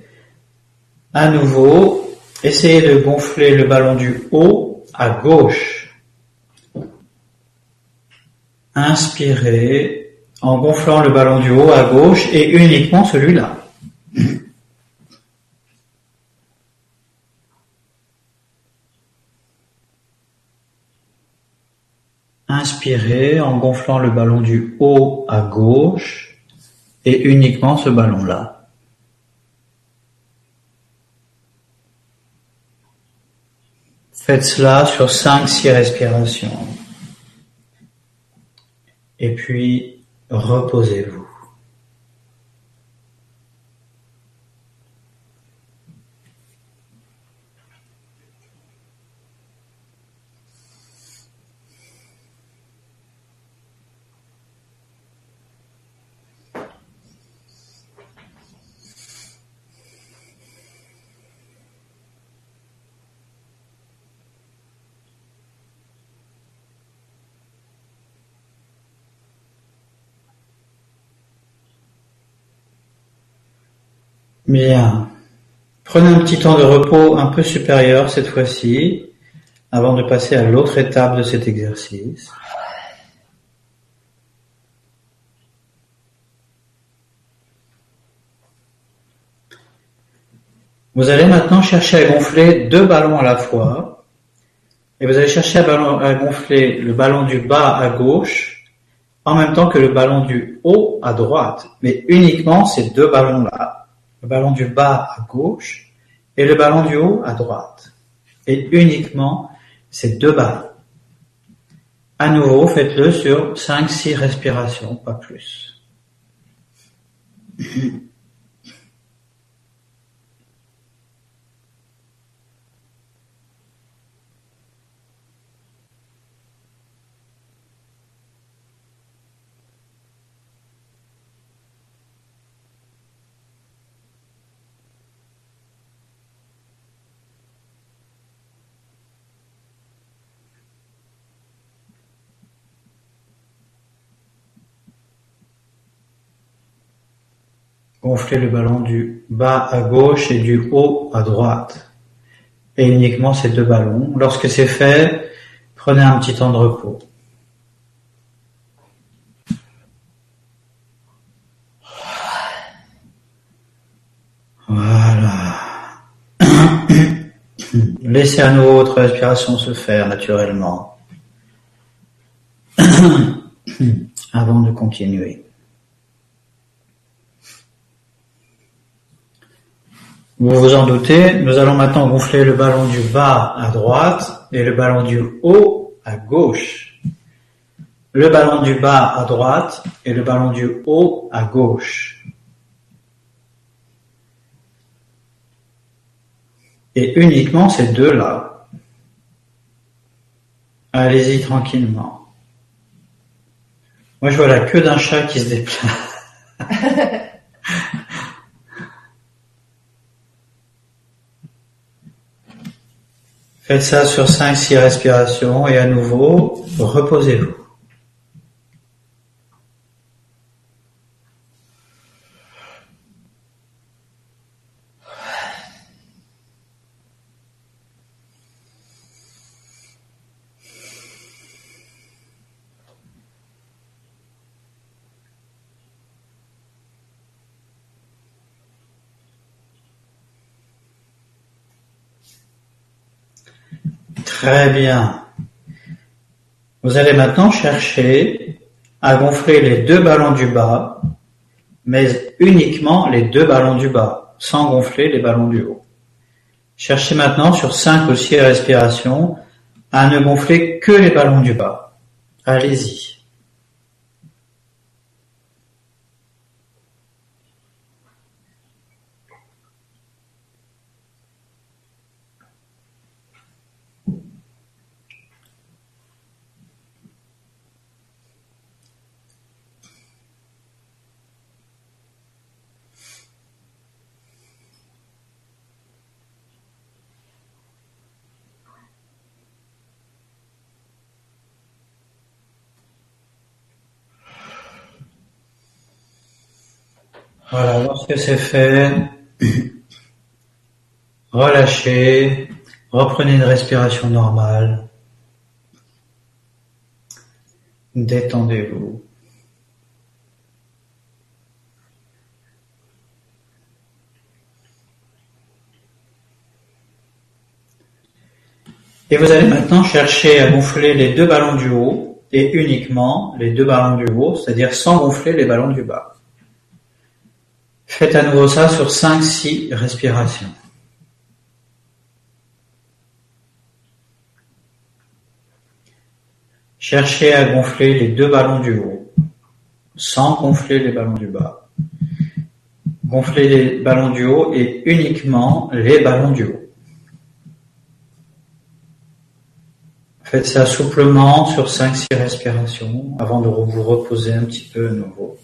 à nouveau, essayez de gonfler le ballon du haut à gauche. Inspirez en gonflant le ballon du haut à gauche et uniquement celui-là. Inspirez en gonflant le ballon du haut à gauche uniquement ce ballon-là. Faites cela sur 5-6 respirations. Et puis, reposez-vous. Bien. Prenez un petit temps de repos un peu supérieur cette fois-ci, avant de passer à l'autre étape de cet exercice. Vous allez maintenant chercher à gonfler deux ballons à la fois. Et vous allez chercher à, gonfler le ballon du bas à gauche en même temps que le ballon du haut à droite. Mais uniquement ces deux ballons-là. Le ballon du bas à gauche et le ballon du haut à droite. Et uniquement ces deux ballons. À nouveau, faites-le sur 5-6 respirations, pas plus. Gonflez le ballon du bas à gauche et du haut à droite. Et uniquement ces deux ballons. Lorsque c'est fait, prenez un petit temps de repos. Voilà. Laissez à nouveau votre respiration se faire naturellement. Avant de continuer. Vous vous en doutez, nous allons maintenant gonfler le ballon du bas à droite et le ballon du haut à gauche. Le ballon du bas à droite et le ballon du haut à gauche. Et uniquement ces deux-là. Allez-y tranquillement. Moi je vois la queue d'un chat qui se déplace. Faites ça sur 5-6 respirations et à nouveau, reposez-vous. Très bien. Vous allez maintenant chercher à gonfler les deux ballons du bas, mais uniquement les deux ballons du bas, sans gonfler les ballons du haut. Cherchez maintenant sur 5 ou 6 respirations à ne gonfler que les ballons du bas. Allez-y. Voilà, lorsque c'est fait, relâchez, reprenez une respiration normale, détendez-vous. Et vous allez maintenant chercher à gonfler les deux ballons du haut et uniquement les deux ballons du haut, c'est-à-dire sans gonfler les ballons du bas. Faites à nouveau ça sur cinq, six respirations. Cherchez à gonfler les deux ballons du haut, sans gonfler les ballons du bas. Gonflez les ballons du haut et uniquement les ballons du haut. Faites ça souplement sur 5-6 respirations avant de vous reposer un petit peu à nouveau.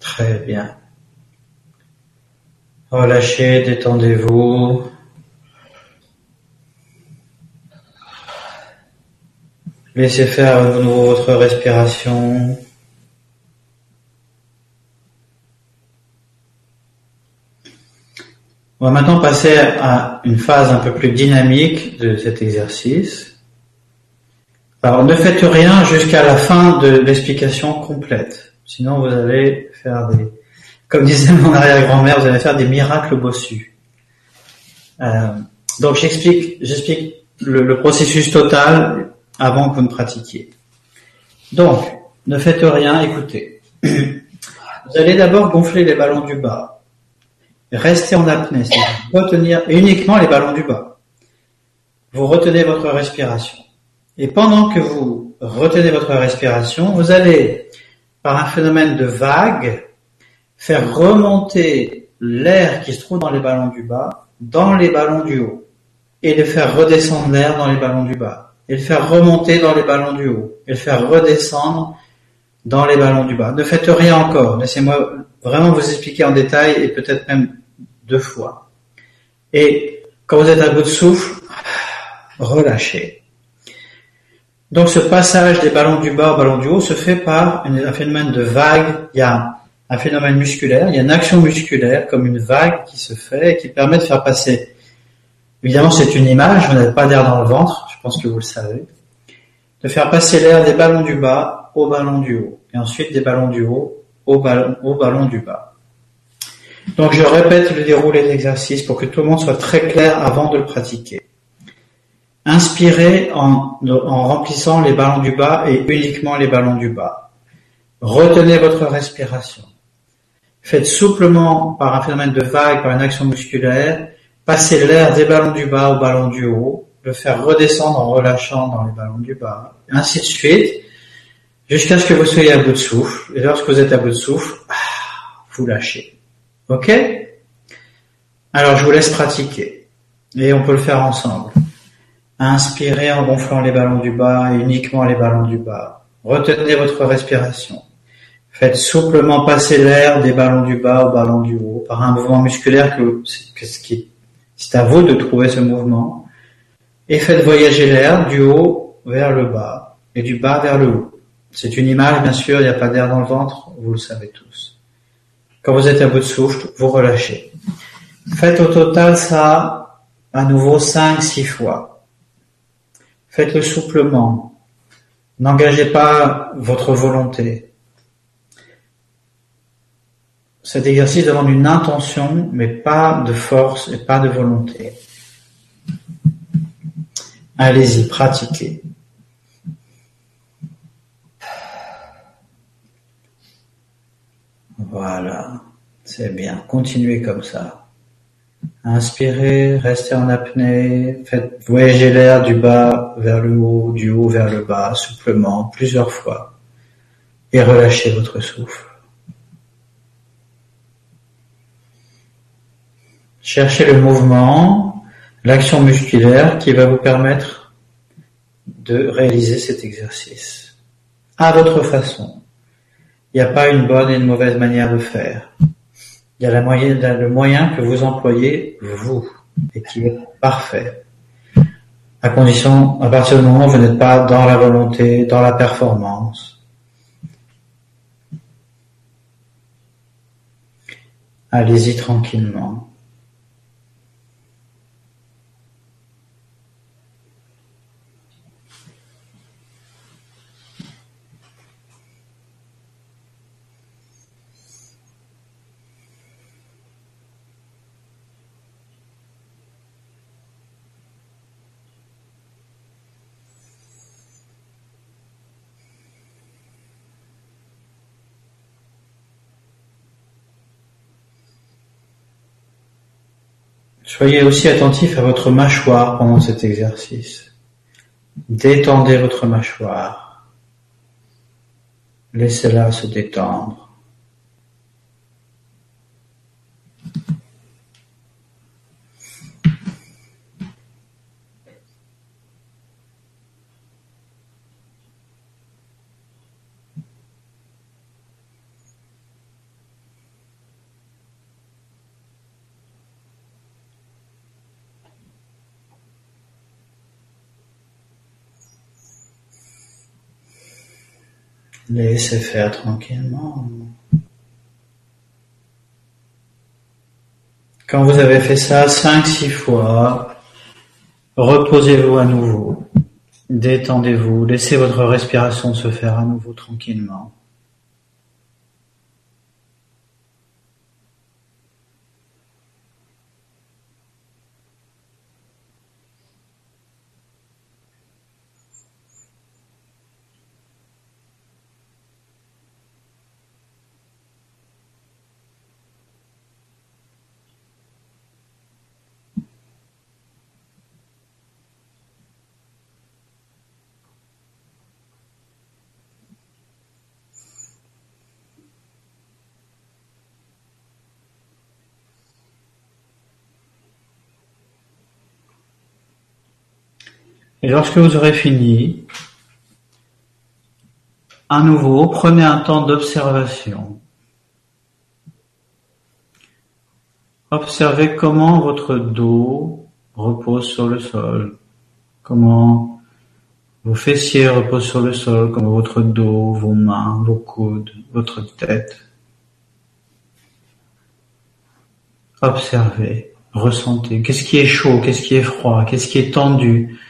Très bien. Oh, Relâchez, détendez-vous. Laissez faire à nouveau votre respiration. On va maintenant passer à une phase un peu plus dynamique de cet exercice. Alors ne faites rien jusqu'à la fin de l'explication complète, sinon vous allez faire des, comme disait mon arrière-grand-mère, vous allez faire des miracles bossus. Euh, donc j'explique, j'explique le, processus total avant que vous ne pratiquiez. Donc, ne faites rien, écoutez. Vous allez d'abord gonfler les ballons du bas. Restez en apnée, retenir uniquement les ballons du bas. Vous retenez votre respiration. Et pendant que vous retenez votre respiration, vous allez, par un phénomène de vague, faire remonter l'air qui se trouve dans les ballons du bas dans les ballons du haut et le faire redescendre l'air dans les ballons du bas et le faire remonter dans les ballons du haut et le faire redescendre dans les ballons du bas. Ne faites rien encore. Laissez-moi vraiment vous expliquer en détail et peut-être même deux fois. Et quand vous êtes à bout de souffle, relâchez. Donc ce passage des ballons du bas aux ballons du haut se fait par un phénomène de vague. Il y a un phénomène musculaire, il y a une action musculaire comme une vague qui se fait et qui permet de faire passer. Évidemment, c'est une image, vous n'avez pas d'air dans le ventre, je pense que vous le savez. De faire passer l'air des ballons du bas au ballon du haut et ensuite des ballons du haut au ballon, au ballon du bas. Donc je répète le déroulé de l'exercice pour que tout le monde soit très clair avant de le pratiquer. Inspirez en, remplissant les ballons du bas et uniquement les ballons du bas. Retenez votre respiration. Faites souplement par un phénomène de vague, par une action musculaire, passer l'air des ballons du bas au ballon du haut, le faire redescendre en relâchant dans les ballons du bas, ainsi de suite, jusqu'à ce que vous soyez à bout de souffle. Et lorsque vous êtes à bout de souffle, ah, vous lâchez. Ok? Alors je vous laisse pratiquer. Et on peut le faire ensemble. Inspirez en gonflant les ballons du bas et uniquement les ballons du bas. Retenez votre respiration. Faites souplement passer l'air des ballons du bas au ballon du haut par un mouvement musculaire que, c'est à vous de trouver ce mouvement. Et faites voyager l'air du haut vers le bas et du bas vers le haut. C'est une image, bien sûr, il n'y a pas d'air dans le ventre, vous le savez tous. Quand vous êtes à bout de souffle, vous relâchez. Faites au total ça à nouveau 5-6 fois. Faites-le souplement. N'engagez pas votre volonté. Cet exercice demande une intention, mais pas de force et pas de volonté. Allez-y, pratiquez. Voilà, c'est bien. Continuez comme ça. Inspirez, restez en apnée, faites voyager l'air du bas vers le haut, du haut vers le bas, souplement, plusieurs fois. Et relâchez votre souffle. Cherchez le mouvement, l'action musculaire qui va vous permettre de réaliser cet exercice à votre façon. Il n'y a pas une bonne et une mauvaise manière de faire. Il y a la moyenne, le moyen que vous employez, vous, et qui est parfait. À condition, à partir du moment où vous n'êtes pas dans la volonté, dans la performance. Allez-y tranquillement. Soyez aussi attentif à votre mâchoire pendant cet exercice. Détendez votre mâchoire. Laissez-la se détendre. Laissez faire tranquillement. Quand vous avez fait ça cinq, six fois, reposez-vous à nouveau. Détendez-vous. Laissez votre respiration se faire à nouveau tranquillement. Et lorsque vous aurez fini, à nouveau, prenez un temps d'observation. Observez comment votre dos repose sur le sol, comment vos fessiers reposent sur le sol, comment votre dos, vos mains, vos coudes, votre tête. Observez, ressentez. Qu'est-ce qui est chaud, qu'est-ce qui est froid, qu'est-ce qui est tendu,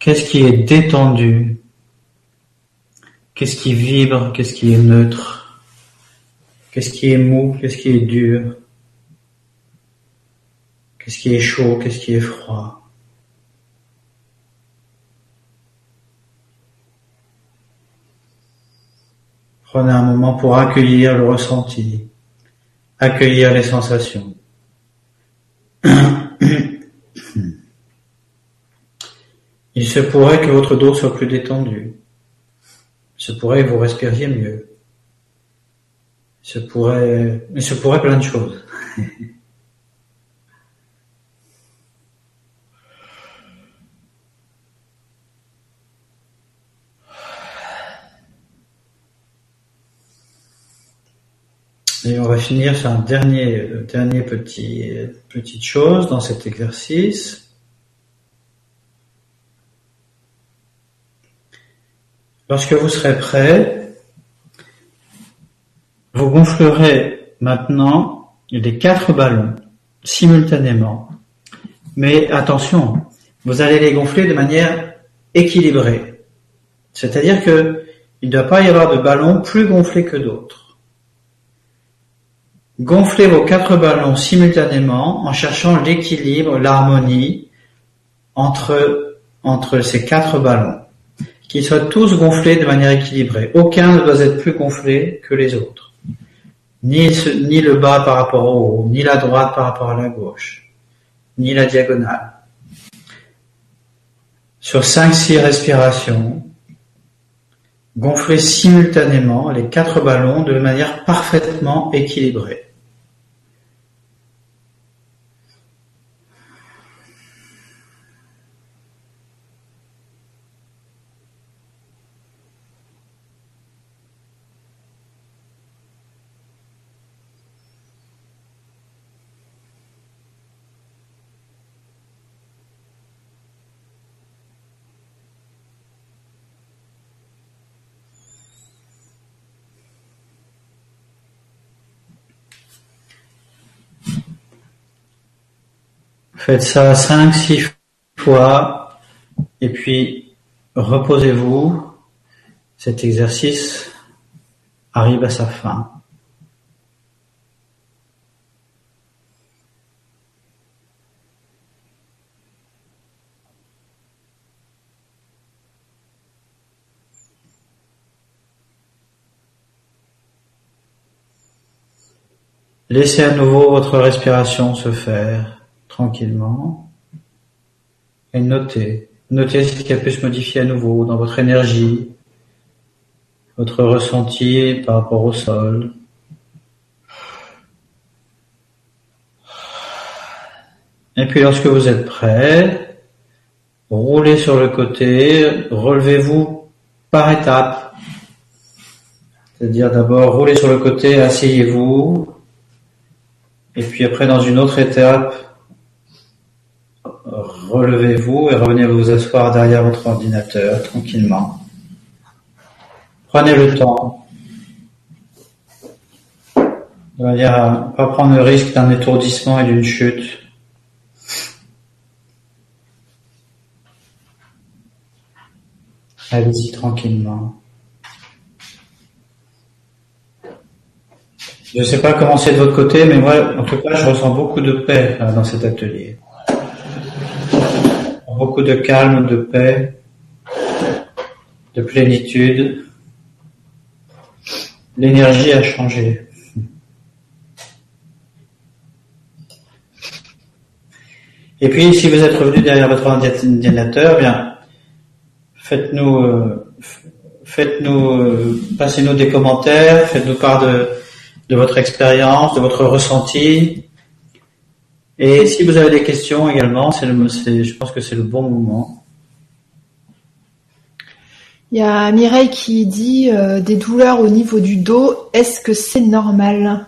Qu'est-ce qui est détendu? Qu'est-ce qui vibre? Qu'est-ce qui est neutre? Qu'est-ce qui est mou? Qu'est-ce qui est dur? Qu'est-ce qui est chaud? Qu'est-ce qui est froid? Prenez un moment pour accueillir le ressenti, accueillir les sensations. Il se pourrait que votre dos soit plus détendu. Il se pourrait que vous respiriez mieux. Il se pourrait, se pourrait plein de choses. Et on va finir sur un dernier, dernier petit, petite chose dans cet exercice. Lorsque vous serez prêt, vous gonflerez maintenant les quatre ballons simultanément. Mais attention, vous allez les gonfler de manière équilibrée. C'est-à-dire que il ne doit pas y avoir de ballons plus gonflés que d'autres. Gonflez vos quatre ballons simultanément en cherchant l'équilibre, l'harmonie entre, entre ces quatre ballons qu'ils soient tous gonflés de manière équilibrée. Aucun ne doit être plus gonflé que les autres. Ni, le bas par rapport au haut, ni la droite par rapport à la gauche, ni la diagonale. Sur 5-6 respirations, gonflez simultanément les quatre ballons de manière parfaitement équilibrée. Faites ça cinq, six fois et puis reposez-vous. Cet exercice arrive à sa fin. Laissez à nouveau votre respiration se faire tranquillement et notez. Notez ce qui a pu se modifier à nouveau dans votre énergie, votre ressenti par rapport au sol. Et puis lorsque vous êtes prêt, roulez sur le côté, relevez-vous par étapes. C'est-à-dire d'abord roulez sur le côté, asseyez-vous, et puis après dans une autre étape, relevez-vous et revenez vous asseoir derrière votre ordinateur tranquillement. Prenez le temps. De manière à pas prendre le risque d'un étourdissement et d'une chute. Allez-y tranquillement. Je ne sais pas comment c'est de votre côté, mais moi, en tout cas, je ressens beaucoup de paix dans cet atelier. Beaucoup de calme, de paix, de plénitude. L'énergie a changé. Et puis, si vous êtes revenu derrière votre ordinateur, eh bien, faites-nous, euh, euh, passez-nous des commentaires, faites-nous part de votre expérience, de votre ressenti. Et si vous avez des questions également, c'est je pense que c'est le bon moment. Il y a Mireille qui dit euh, des douleurs au niveau du dos. Est-ce que c'est normal?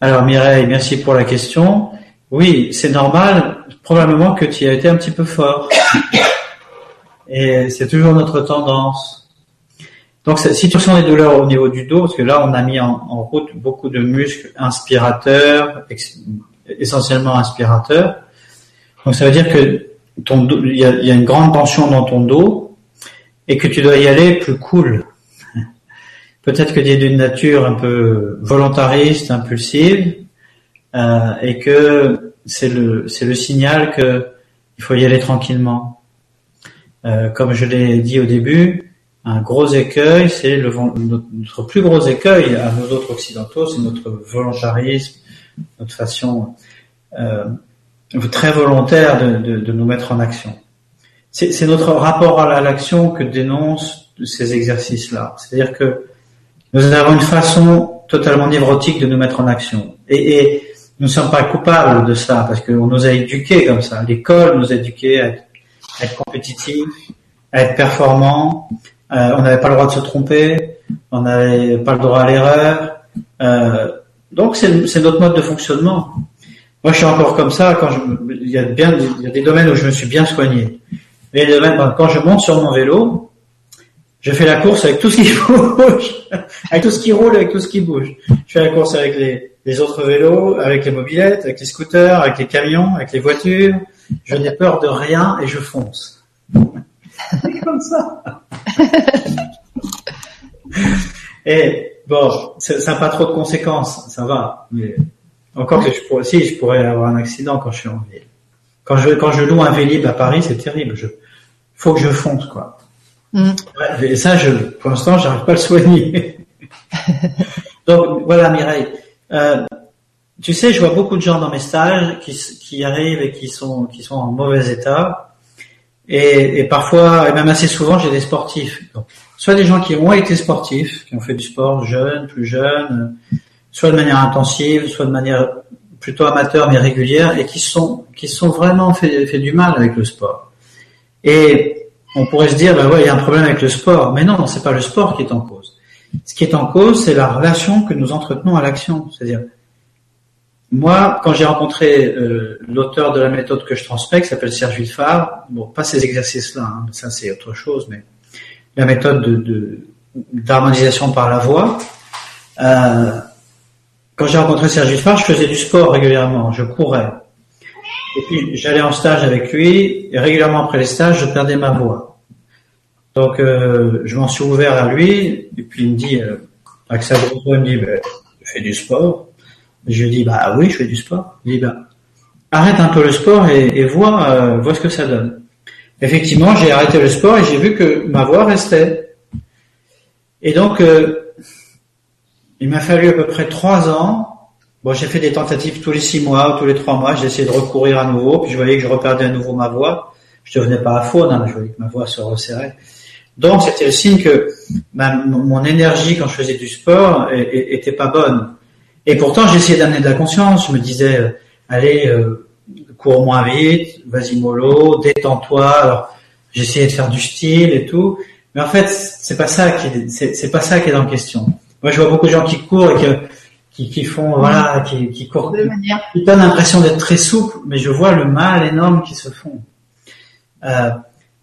Alors Mireille, merci pour la question. Oui, c'est normal. Probablement que tu as été un petit peu fort. Et c'est toujours notre tendance. Donc, si tu ressens des douleurs au niveau du dos, parce que là, on a mis en, route beaucoup de muscles inspirateurs, essentiellement inspirateurs. Donc, ça veut dire que ton il y a, une grande tension dans ton dos et que tu dois y aller plus cool. Peut-être que tu es d'une nature un peu volontariste, impulsive, euh, et que c'est le c'est le signal que il faut y aller tranquillement. Euh, comme je l'ai dit au début, un gros écueil, c'est le, notre plus gros écueil à nous autres occidentaux, c'est notre volontarisme, notre façon euh, très volontaire de, de, de, nous mettre en action. C'est notre rapport à l'action que dénoncent ces exercices-là. C'est-à-dire que nous avons une façon totalement névrotique de nous mettre en action. Et, et nous ne sommes pas coupables de ça, parce qu'on nous a éduqués comme ça. L'école nous a éduqués à être, à être compétitifs, à être performants, euh, on n'avait pas le droit de se tromper, on n'avait pas le droit à l'erreur. Euh, donc c'est notre mode de fonctionnement. Moi, je suis encore comme ça. Quand je, il y a bien, il y a des domaines où je me suis bien soigné. Mais quand je monte sur mon vélo, je fais la course avec tout ce qui bouge, avec tout ce qui roule, avec tout ce qui bouge. Je fais la course avec les, les autres vélos, avec les mobilettes, avec les scooters, avec les camions, avec les voitures. Je n'ai peur de rien et je fonce. C'est comme ça. Et bon, ça n'a pas trop de conséquences, ça va. Mais encore que je pourrais, si je pourrais avoir un accident quand je suis en ville. Quand je quand je loue un Vélib à Paris, c'est terrible. Je faut que je fonce quoi. Mm. Et ça, je pour l'instant, j'arrive pas à le soigner. Donc voilà, Mireille. Euh, tu sais, je vois beaucoup de gens dans mes stages qui, qui arrivent et qui sont qui sont en mauvais état et, et, parfois, et même assez souvent, j'ai des sportifs. Soit des gens qui ont été sportifs, qui ont fait du sport jeunes, plus jeunes, soit de manière intensive, soit de manière plutôt amateur mais régulière, et qui sont sont vraiment fait, fait du mal avec le sport. Et on pourrait se dire, ben ouais, il y a un problème avec le sport, mais non, c'est pas le sport qui est en cause. Ce qui est en cause, c'est la relation que nous entretenons à l'action, c'est-à-dire moi, quand j'ai rencontré euh, l'auteur de la méthode que je transmets, qui s'appelle Serge Villefard, bon, pas ces exercices-là, hein, ça c'est autre chose, mais la méthode de d'harmonisation par la voix. Euh, quand j'ai rencontré Serge Villefard, je faisais du sport régulièrement, je courais. Et puis j'allais en stage avec lui, et régulièrement après les stages, je perdais ma voix. Donc euh, je m'en suis ouvert à lui, et puis il me dit, euh, sa il me dit, ben, je fais du sport. Je lui dis bah oui, je fais du sport. Il dit bah arrête un peu le sport et, et vois, euh, vois ce que ça donne. Effectivement, j'ai arrêté le sport et j'ai vu que ma voix restait. Et donc, euh, il m'a fallu à peu près trois ans. Bon, j'ai fait des tentatives tous les six mois ou tous les trois mois. J'ai essayé de recourir à nouveau, puis je voyais que je reperdais à nouveau ma voix. Je devenais pas à faune, hein, je voyais que ma voix se resserrait. Donc, c'était le signe que mon énergie quand je faisais du sport était pas bonne. Et pourtant, j'essayais d'amener de la conscience. Je me disais, euh, allez, euh, cours moins vite, vas-y mollo, détends-toi. Alors, j'essayais de faire du style et tout. Mais en fait, c'est pas ça qui, c'est pas ça qui est la question. Moi, je vois beaucoup de gens qui courent et qui, qui, font, voilà, qui, qui courent, de manière. qui donnent l'impression d'être très souple, mais je vois le mal énorme qu'ils se font. Euh,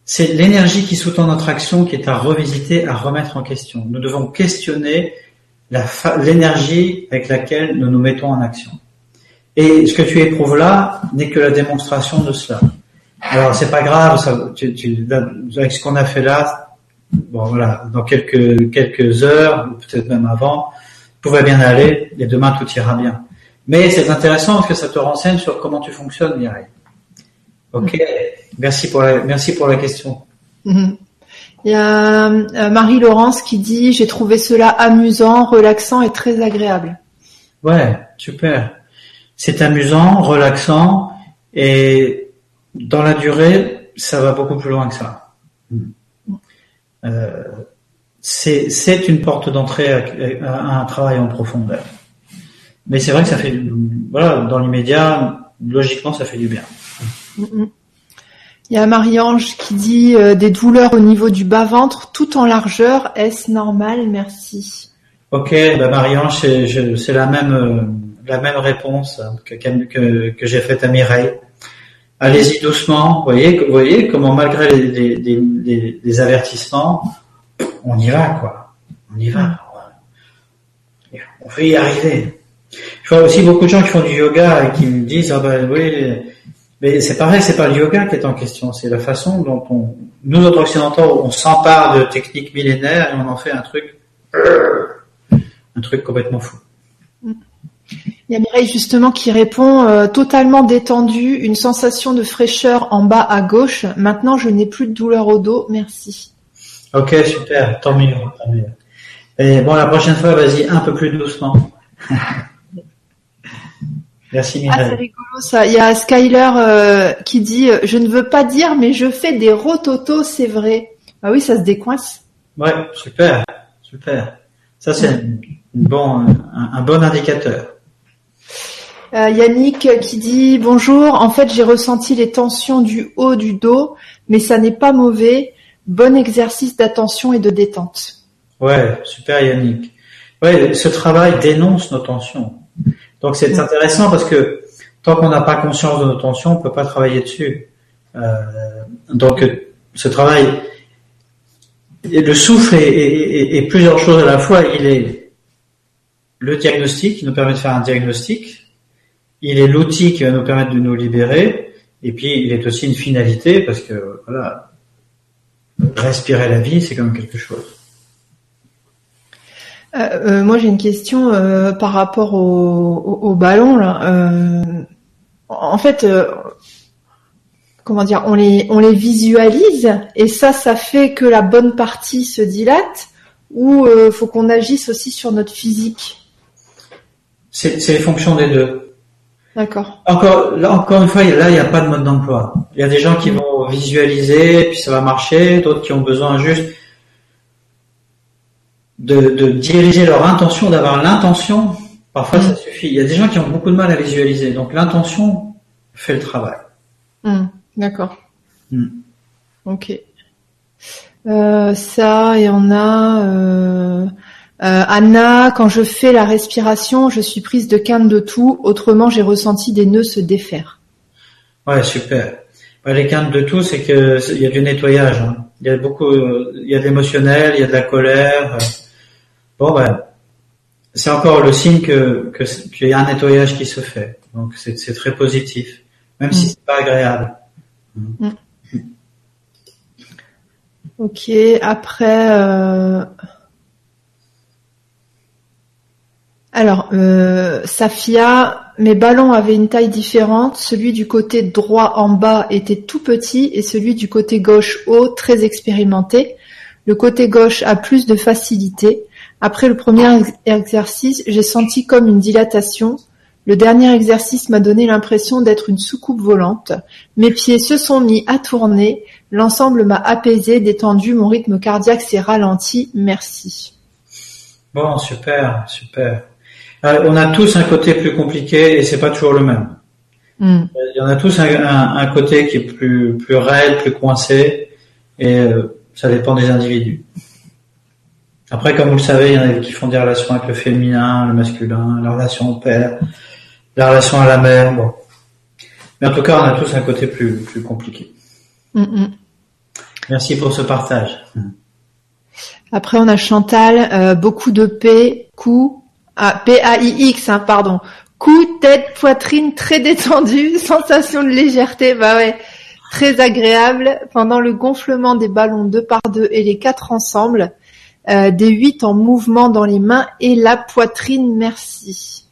c'est l'énergie qui sous-tend notre action qui est à revisiter, à remettre en question. Nous devons questionner l'énergie avec laquelle nous nous mettons en action. Et ce que tu éprouves là n'est que la démonstration de cela. Alors c'est pas grave, ça, tu, tu, avec ce qu'on a fait là, bon voilà, dans quelques quelques heures, ou peut-être même avant, tout va bien aller et demain tout ira bien. Mais c'est intéressant parce que ça te renseigne sur comment tu fonctionnes, Mireille. Ok, merci pour la merci pour la question. Mhm. Il y a euh, Marie-Laurence qui dit j'ai trouvé cela amusant, relaxant et très agréable. Ouais, super. C'est amusant, relaxant et dans la durée, ça va beaucoup plus loin que ça. Euh, c'est une porte d'entrée à, un travail en profondeur. Mais c'est vrai que ça fait, voilà, dans l'immédiat, logiquement, ça fait du bien. Il y a Marie-Ange qui dit euh, des douleurs au niveau du bas-ventre tout en largeur. Est-ce normal? Merci. Ok, bah Marie-Ange, c'est la même euh, la même réponse que, que, que j'ai faite à Mireille. Allez-y doucement. Vous voyez, voyez comment malgré les, avertissements, on y va quoi. On y va. On veut y arriver. Je vois aussi beaucoup de gens qui font du yoga et qui me disent ah ben oui mais c'est pareil, c'est pas le yoga qui est en question, c'est la façon dont on, nous autres occidentaux, on s'empare de techniques millénaires et on en fait un truc, un truc complètement fou. Il y a Mireille justement qui répond euh, totalement détendu, une sensation de fraîcheur en bas à gauche. Maintenant, je n'ai plus de douleur au dos, merci. Ok, super, tant mieux, tant mieux. Et bon, la prochaine fois, vas-y un peu plus doucement. Merci Ah, c'est rigolo ça. Il y a Skyler euh, qui dit euh, Je ne veux pas dire, mais je fais des rototos, c'est vrai. Ah oui, ça se décoince. Ouais, super, super. Ça, c'est bon, un, bon indicateur. Euh, Yannick qui dit Bonjour, en fait, j'ai ressenti les tensions du haut du dos, mais ça n'est pas mauvais. Bon exercice d'attention et de détente. Ouais, super Yannick. Ouais, ce travail dénonce nos tensions. Donc c'est intéressant parce que tant qu'on n'a pas conscience de nos tensions, on peut pas travailler dessus. Euh, donc ce travail, le souffle est, plusieurs choses à la fois. Il est le diagnostic qui nous permet de faire un diagnostic. Il est l'outil qui va nous permettre de nous libérer. Et puis il est aussi une finalité parce que voilà, respirer la vie, c'est quand même quelque chose. Euh, euh, moi, j'ai une question euh, par rapport au, au, ballon. Là. en fait, comment dire, on les, on les visualise et ça, ça fait que la bonne partie se dilate ou faut qu'on agisse aussi sur notre physique? C'est les fonctions des deux. D'accord. Encore, là, encore une fois, là, il n'y a pas de mode d'emploi. Il y a des gens qui vont visualiser, puis ça va marcher, d'autres qui ont besoin juste de, diriger leur intention, d'avoir l'intention, parfois ça mm. suffit. Il y a des gens qui ont beaucoup de mal à visualiser, donc l'intention fait le travail. Mm. D'accord. Mm. Ok. Euh, ça, et on a euh, Anna, quand je fais la respiration, je suis prise de quinte de tout, autrement j'ai ressenti des nœuds se défaire. Ouais, super. les quintes de tout, c'est que il y a du nettoyage. Hein. Il y a beaucoup, il y a de l'émotionnel, il y a de la colère. Bon ben, c'est encore le signe que qu'il y a un nettoyage qui se fait. Donc c'est très positif, même si mm. c'est pas agréable. Mm. Ok. Après. Euh... Alors, euh, Safia, mes ballons avaient une taille différente. Celui du côté droit en bas était tout petit et celui du côté gauche haut très expérimenté. Le côté gauche a plus de facilité. Après le premier exercice, j'ai senti comme une dilatation. Le dernier exercice m'a donné l'impression d'être une soucoupe volante. Mes pieds se sont mis à tourner. L'ensemble m'a apaisé, détendu, mon rythme cardiaque s'est ralenti. Merci. Bon, super, super. Euh, on a tous un côté plus compliqué et c'est pas toujours le même. Hmm. Il y en a tous un, côté qui est plus plus raide, plus coincé, et euh, ça dépend des individus. Après, comme vous le savez, il y en a qui font des relations avec le féminin, le masculin, la relation au père, la relation à la mère. Bon. Mais en tout cas, on a tous un côté plus, plus compliqué. Mm, mm. Merci pour ce partage. Après, on a Chantal, euh, beaucoup de P, cou, ah, P-A-I-X, hein, pardon. Cou, tête, poitrine très détendue, sensation de légèreté, bah ouais, très agréable. Pendant le gonflement des ballons deux par deux et les quatre ensemble, euh, des huit en mouvement dans les mains et la poitrine, merci.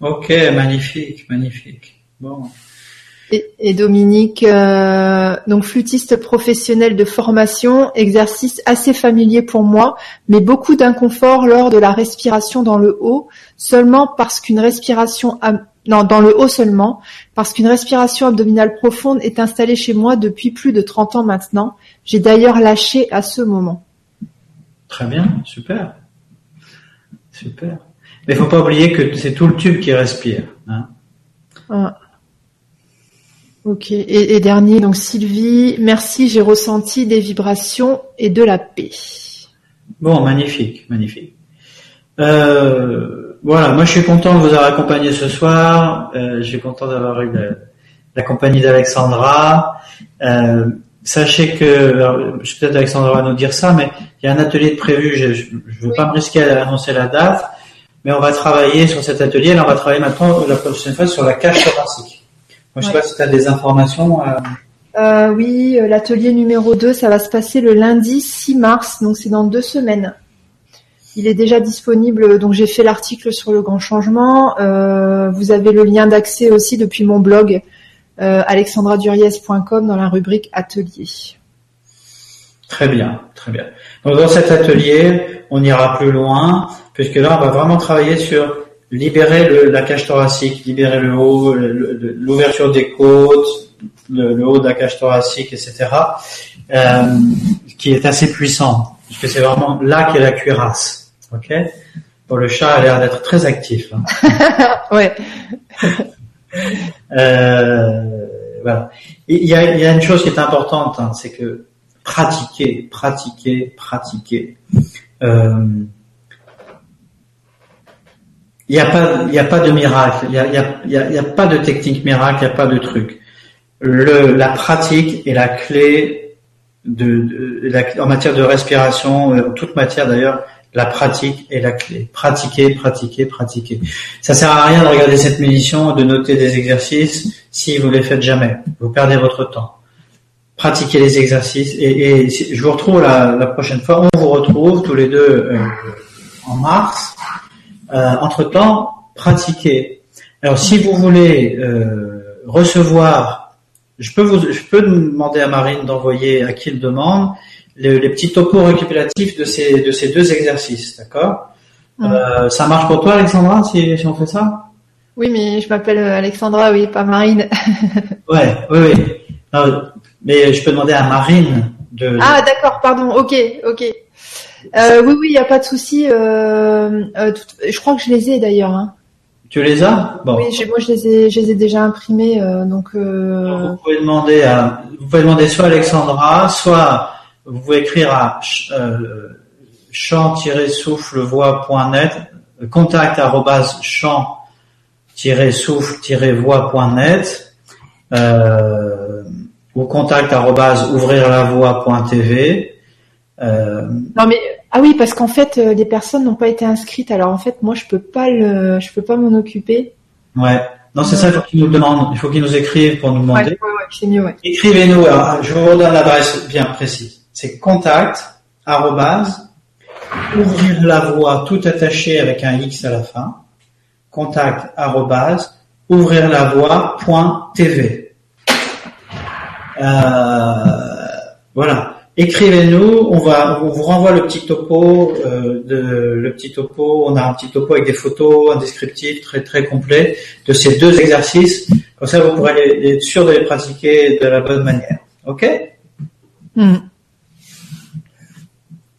Ok, magnifique, magnifique. Bon. Et, Dominique, euh, donc flûtiste professionnel de formation, exercice assez familier pour moi, mais beaucoup d'inconfort lors de la respiration dans le haut, seulement parce qu'une respiration non, dans le haut seulement, parce qu'une respiration abdominale profonde est installée chez moi depuis plus de 30 ans maintenant. J'ai d'ailleurs lâché à ce moment. Très bien, super. Super. Mais il faut pas oublier que c'est tout le tube qui respire. Hein. Ah. Ok. Et, dernier, donc Sylvie, merci, j'ai ressenti des vibrations et de la paix. Bon, magnifique, magnifique. Euh, voilà, moi je suis content de vous avoir accompagné ce soir. Euh, je suis content d'avoir eu la, compagnie d'Alexandra. Euh, sachez que, je peut-être Alexandra va nous dire ça, mais il y a un atelier de prévu. Je ne veux pas me risquer à annoncer la date, mais on va travailler sur cet atelier. Là, on va travailler maintenant la prochaine fois sur la cage thoracique. Moi, je sais pas si tu as des informations. Euh... Euh, oui, euh, l'atelier numéro 2, ça va se passer le lundi 6 mars, donc c'est dans deux semaines. Il est déjà disponible, donc j'ai fait l'article sur le grand changement. Euh, vous avez le lien d'accès aussi depuis mon blog euh, alexandraduriez.com dans la rubrique atelier. Très bien, très bien. Donc dans cet atelier, on ira plus loin, puisque là, on va vraiment travailler sur libérer le, la cage thoracique, libérer le haut, l'ouverture des côtes, le, haut de la cage thoracique, etc., euh, qui est assez puissant, puisque c'est vraiment là qu'est la cuirasse. Ok? Bon, le chat a l'air d'être très actif. Hein. ouais. euh, voilà. Il y, a, il y, a, une chose qui est importante, hein, c'est que pratiquer, pratiquer, pratiquer. Euh, il n'y a pas, de miracle. Il n'y a, pas de technique miracle. Il n'y a pas de truc. La pratique est la clé en matière de respiration, euh, en toute matière d'ailleurs. La pratique est la clé. Pratiquer, pratiquer, pratiquer. Ça sert à rien de regarder cette méditation, de noter des exercices si vous les faites jamais. Vous perdez votre temps. Pratiquez les exercices et, je vous retrouve la, la, prochaine fois. On vous retrouve tous les deux euh, en mars entre-temps, pratiquez. Alors, si vous voulez euh, recevoir, je peux vous, je peux demander à Marine d'envoyer à qui il demande les, petits topos récupératifs de ces de ces deux exercices, d'accord? Euh, Ça marche pour toi, Alexandra, si, si on fait ça? Oui, mais je m'appelle Alexandra, oui, pas Marine. ouais, oui, oui. mais je peux demander à Marine de. Ah, d'accord, pardon. Ok, ok. Euh, oui, oui, il n'y a pas de souci. Euh, euh, je crois que je les ai d'ailleurs. Hein. Tu les as? Bon. Oui, moi je les ai, je les ai déjà imprimés. donc, vous pouvez demander à, vous pouvez demander soit Alexandra, soit vous pouvez écrire à chant-soufflevoix.net, contact chant-souffle-voix.net ou contact ouvrirlavoix.tv euh, non mais ah oui parce qu'en fait euh, les personnes n'ont pas été inscrites alors en fait moi je peux pas le je peux pas m'en occuper. Ouais. Non c'est ça il faut qu'ils nous demandent il faut qu'ils nous écrivent pour nous demander. Ouais, ouais, c'est mieux ouais. Écrivez-nous alors je vous redonne l'adresse bien précise c'est contact arrobase ouvrir la voie tout attaché avec un x à la fin contact arrobase ouvrir la voie point tv. Euh, voilà écrivez-nous, on va, on vous renvoie le petit topo, euh, de, le petit topo. On a un petit topo avec des photos, un descriptif très très complet de ces deux exercices. Comme ça, vous pourrez être sûr de les pratiquer de la bonne manière. Ok? Hmm.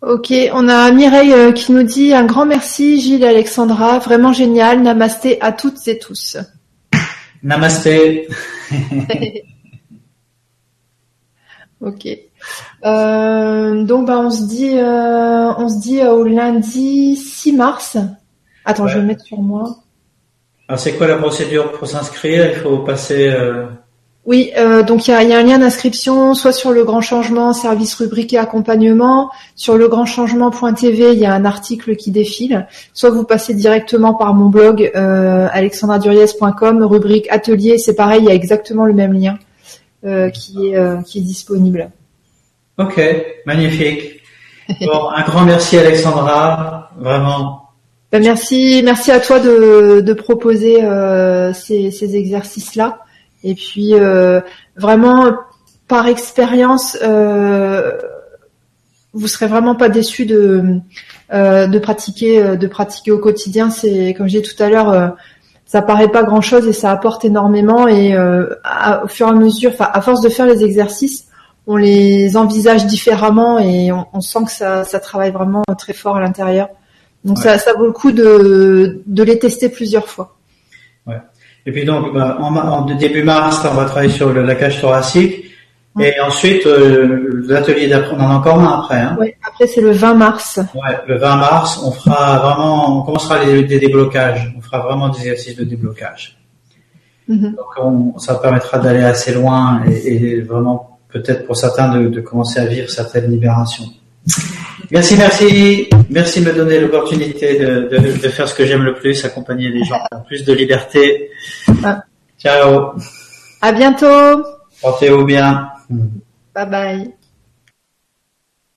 Ok, on a Mireille euh, qui nous dit un grand merci Gilles et Alexandra, vraiment génial. Namasté à toutes et tous. Namasté. ok. Euh, donc bah on se dit euh, on se dit au lundi 6 mars. Attends, je vais le mettre sur moi. Alors c'est quoi la procédure pour s'inscrire? Il faut passer. Euh... Oui, euh, donc il y a, y a, un lien d'inscription, soit sur le Grand Changement, service rubrique et accompagnement. Sur le Grand Changement.tv, il y a un article qui défile. Soit vous passez directement par mon blog euh, alexandraduriez.com, rubrique atelier. C'est pareil, il y a exactement le même lien euh, qui est euh, qui est disponible. Ok, magnifique. Bon, un grand merci Alexandra, vraiment. Ben, merci, merci à toi de, proposer euh, ces, ces exercices-là. Et puis euh, vraiment par expérience, euh, vous serez vraiment pas déçu de euh, de pratiquer de pratiquer au quotidien. C'est comme je disais tout à l'heure, ça paraît pas grand chose et ça apporte énormément. Et au fur et à mesure, à force de faire les exercices, on les envisage différemment et on, sent que ça, ça travaille vraiment très fort à l'intérieur. Donc ça, ça vaut le coup de, de les tester plusieurs fois. Et puis donc, bah, en, en, début mars, on va travailler sur le, la cage thoracique. Et ensuite, euh, l'atelier d'après, on en a encore un après. Hein. Oui, après c'est le 20 mars. Ouais, le 20 mars, on fera vraiment, on commencera les, des déblocages. On fera vraiment des exercices de déblocage. Mm-hmm. Donc on, ça permettra d'aller assez loin et, et vraiment peut-être pour certains de, de, commencer à vivre certaines libérations. Merci, merci, merci de me donner l'opportunité de, de, de, faire ce que j'aime le plus, accompagner les gens plus de liberté. Ah. Ciao. À bientôt. Portez-vous bien. Bye bye.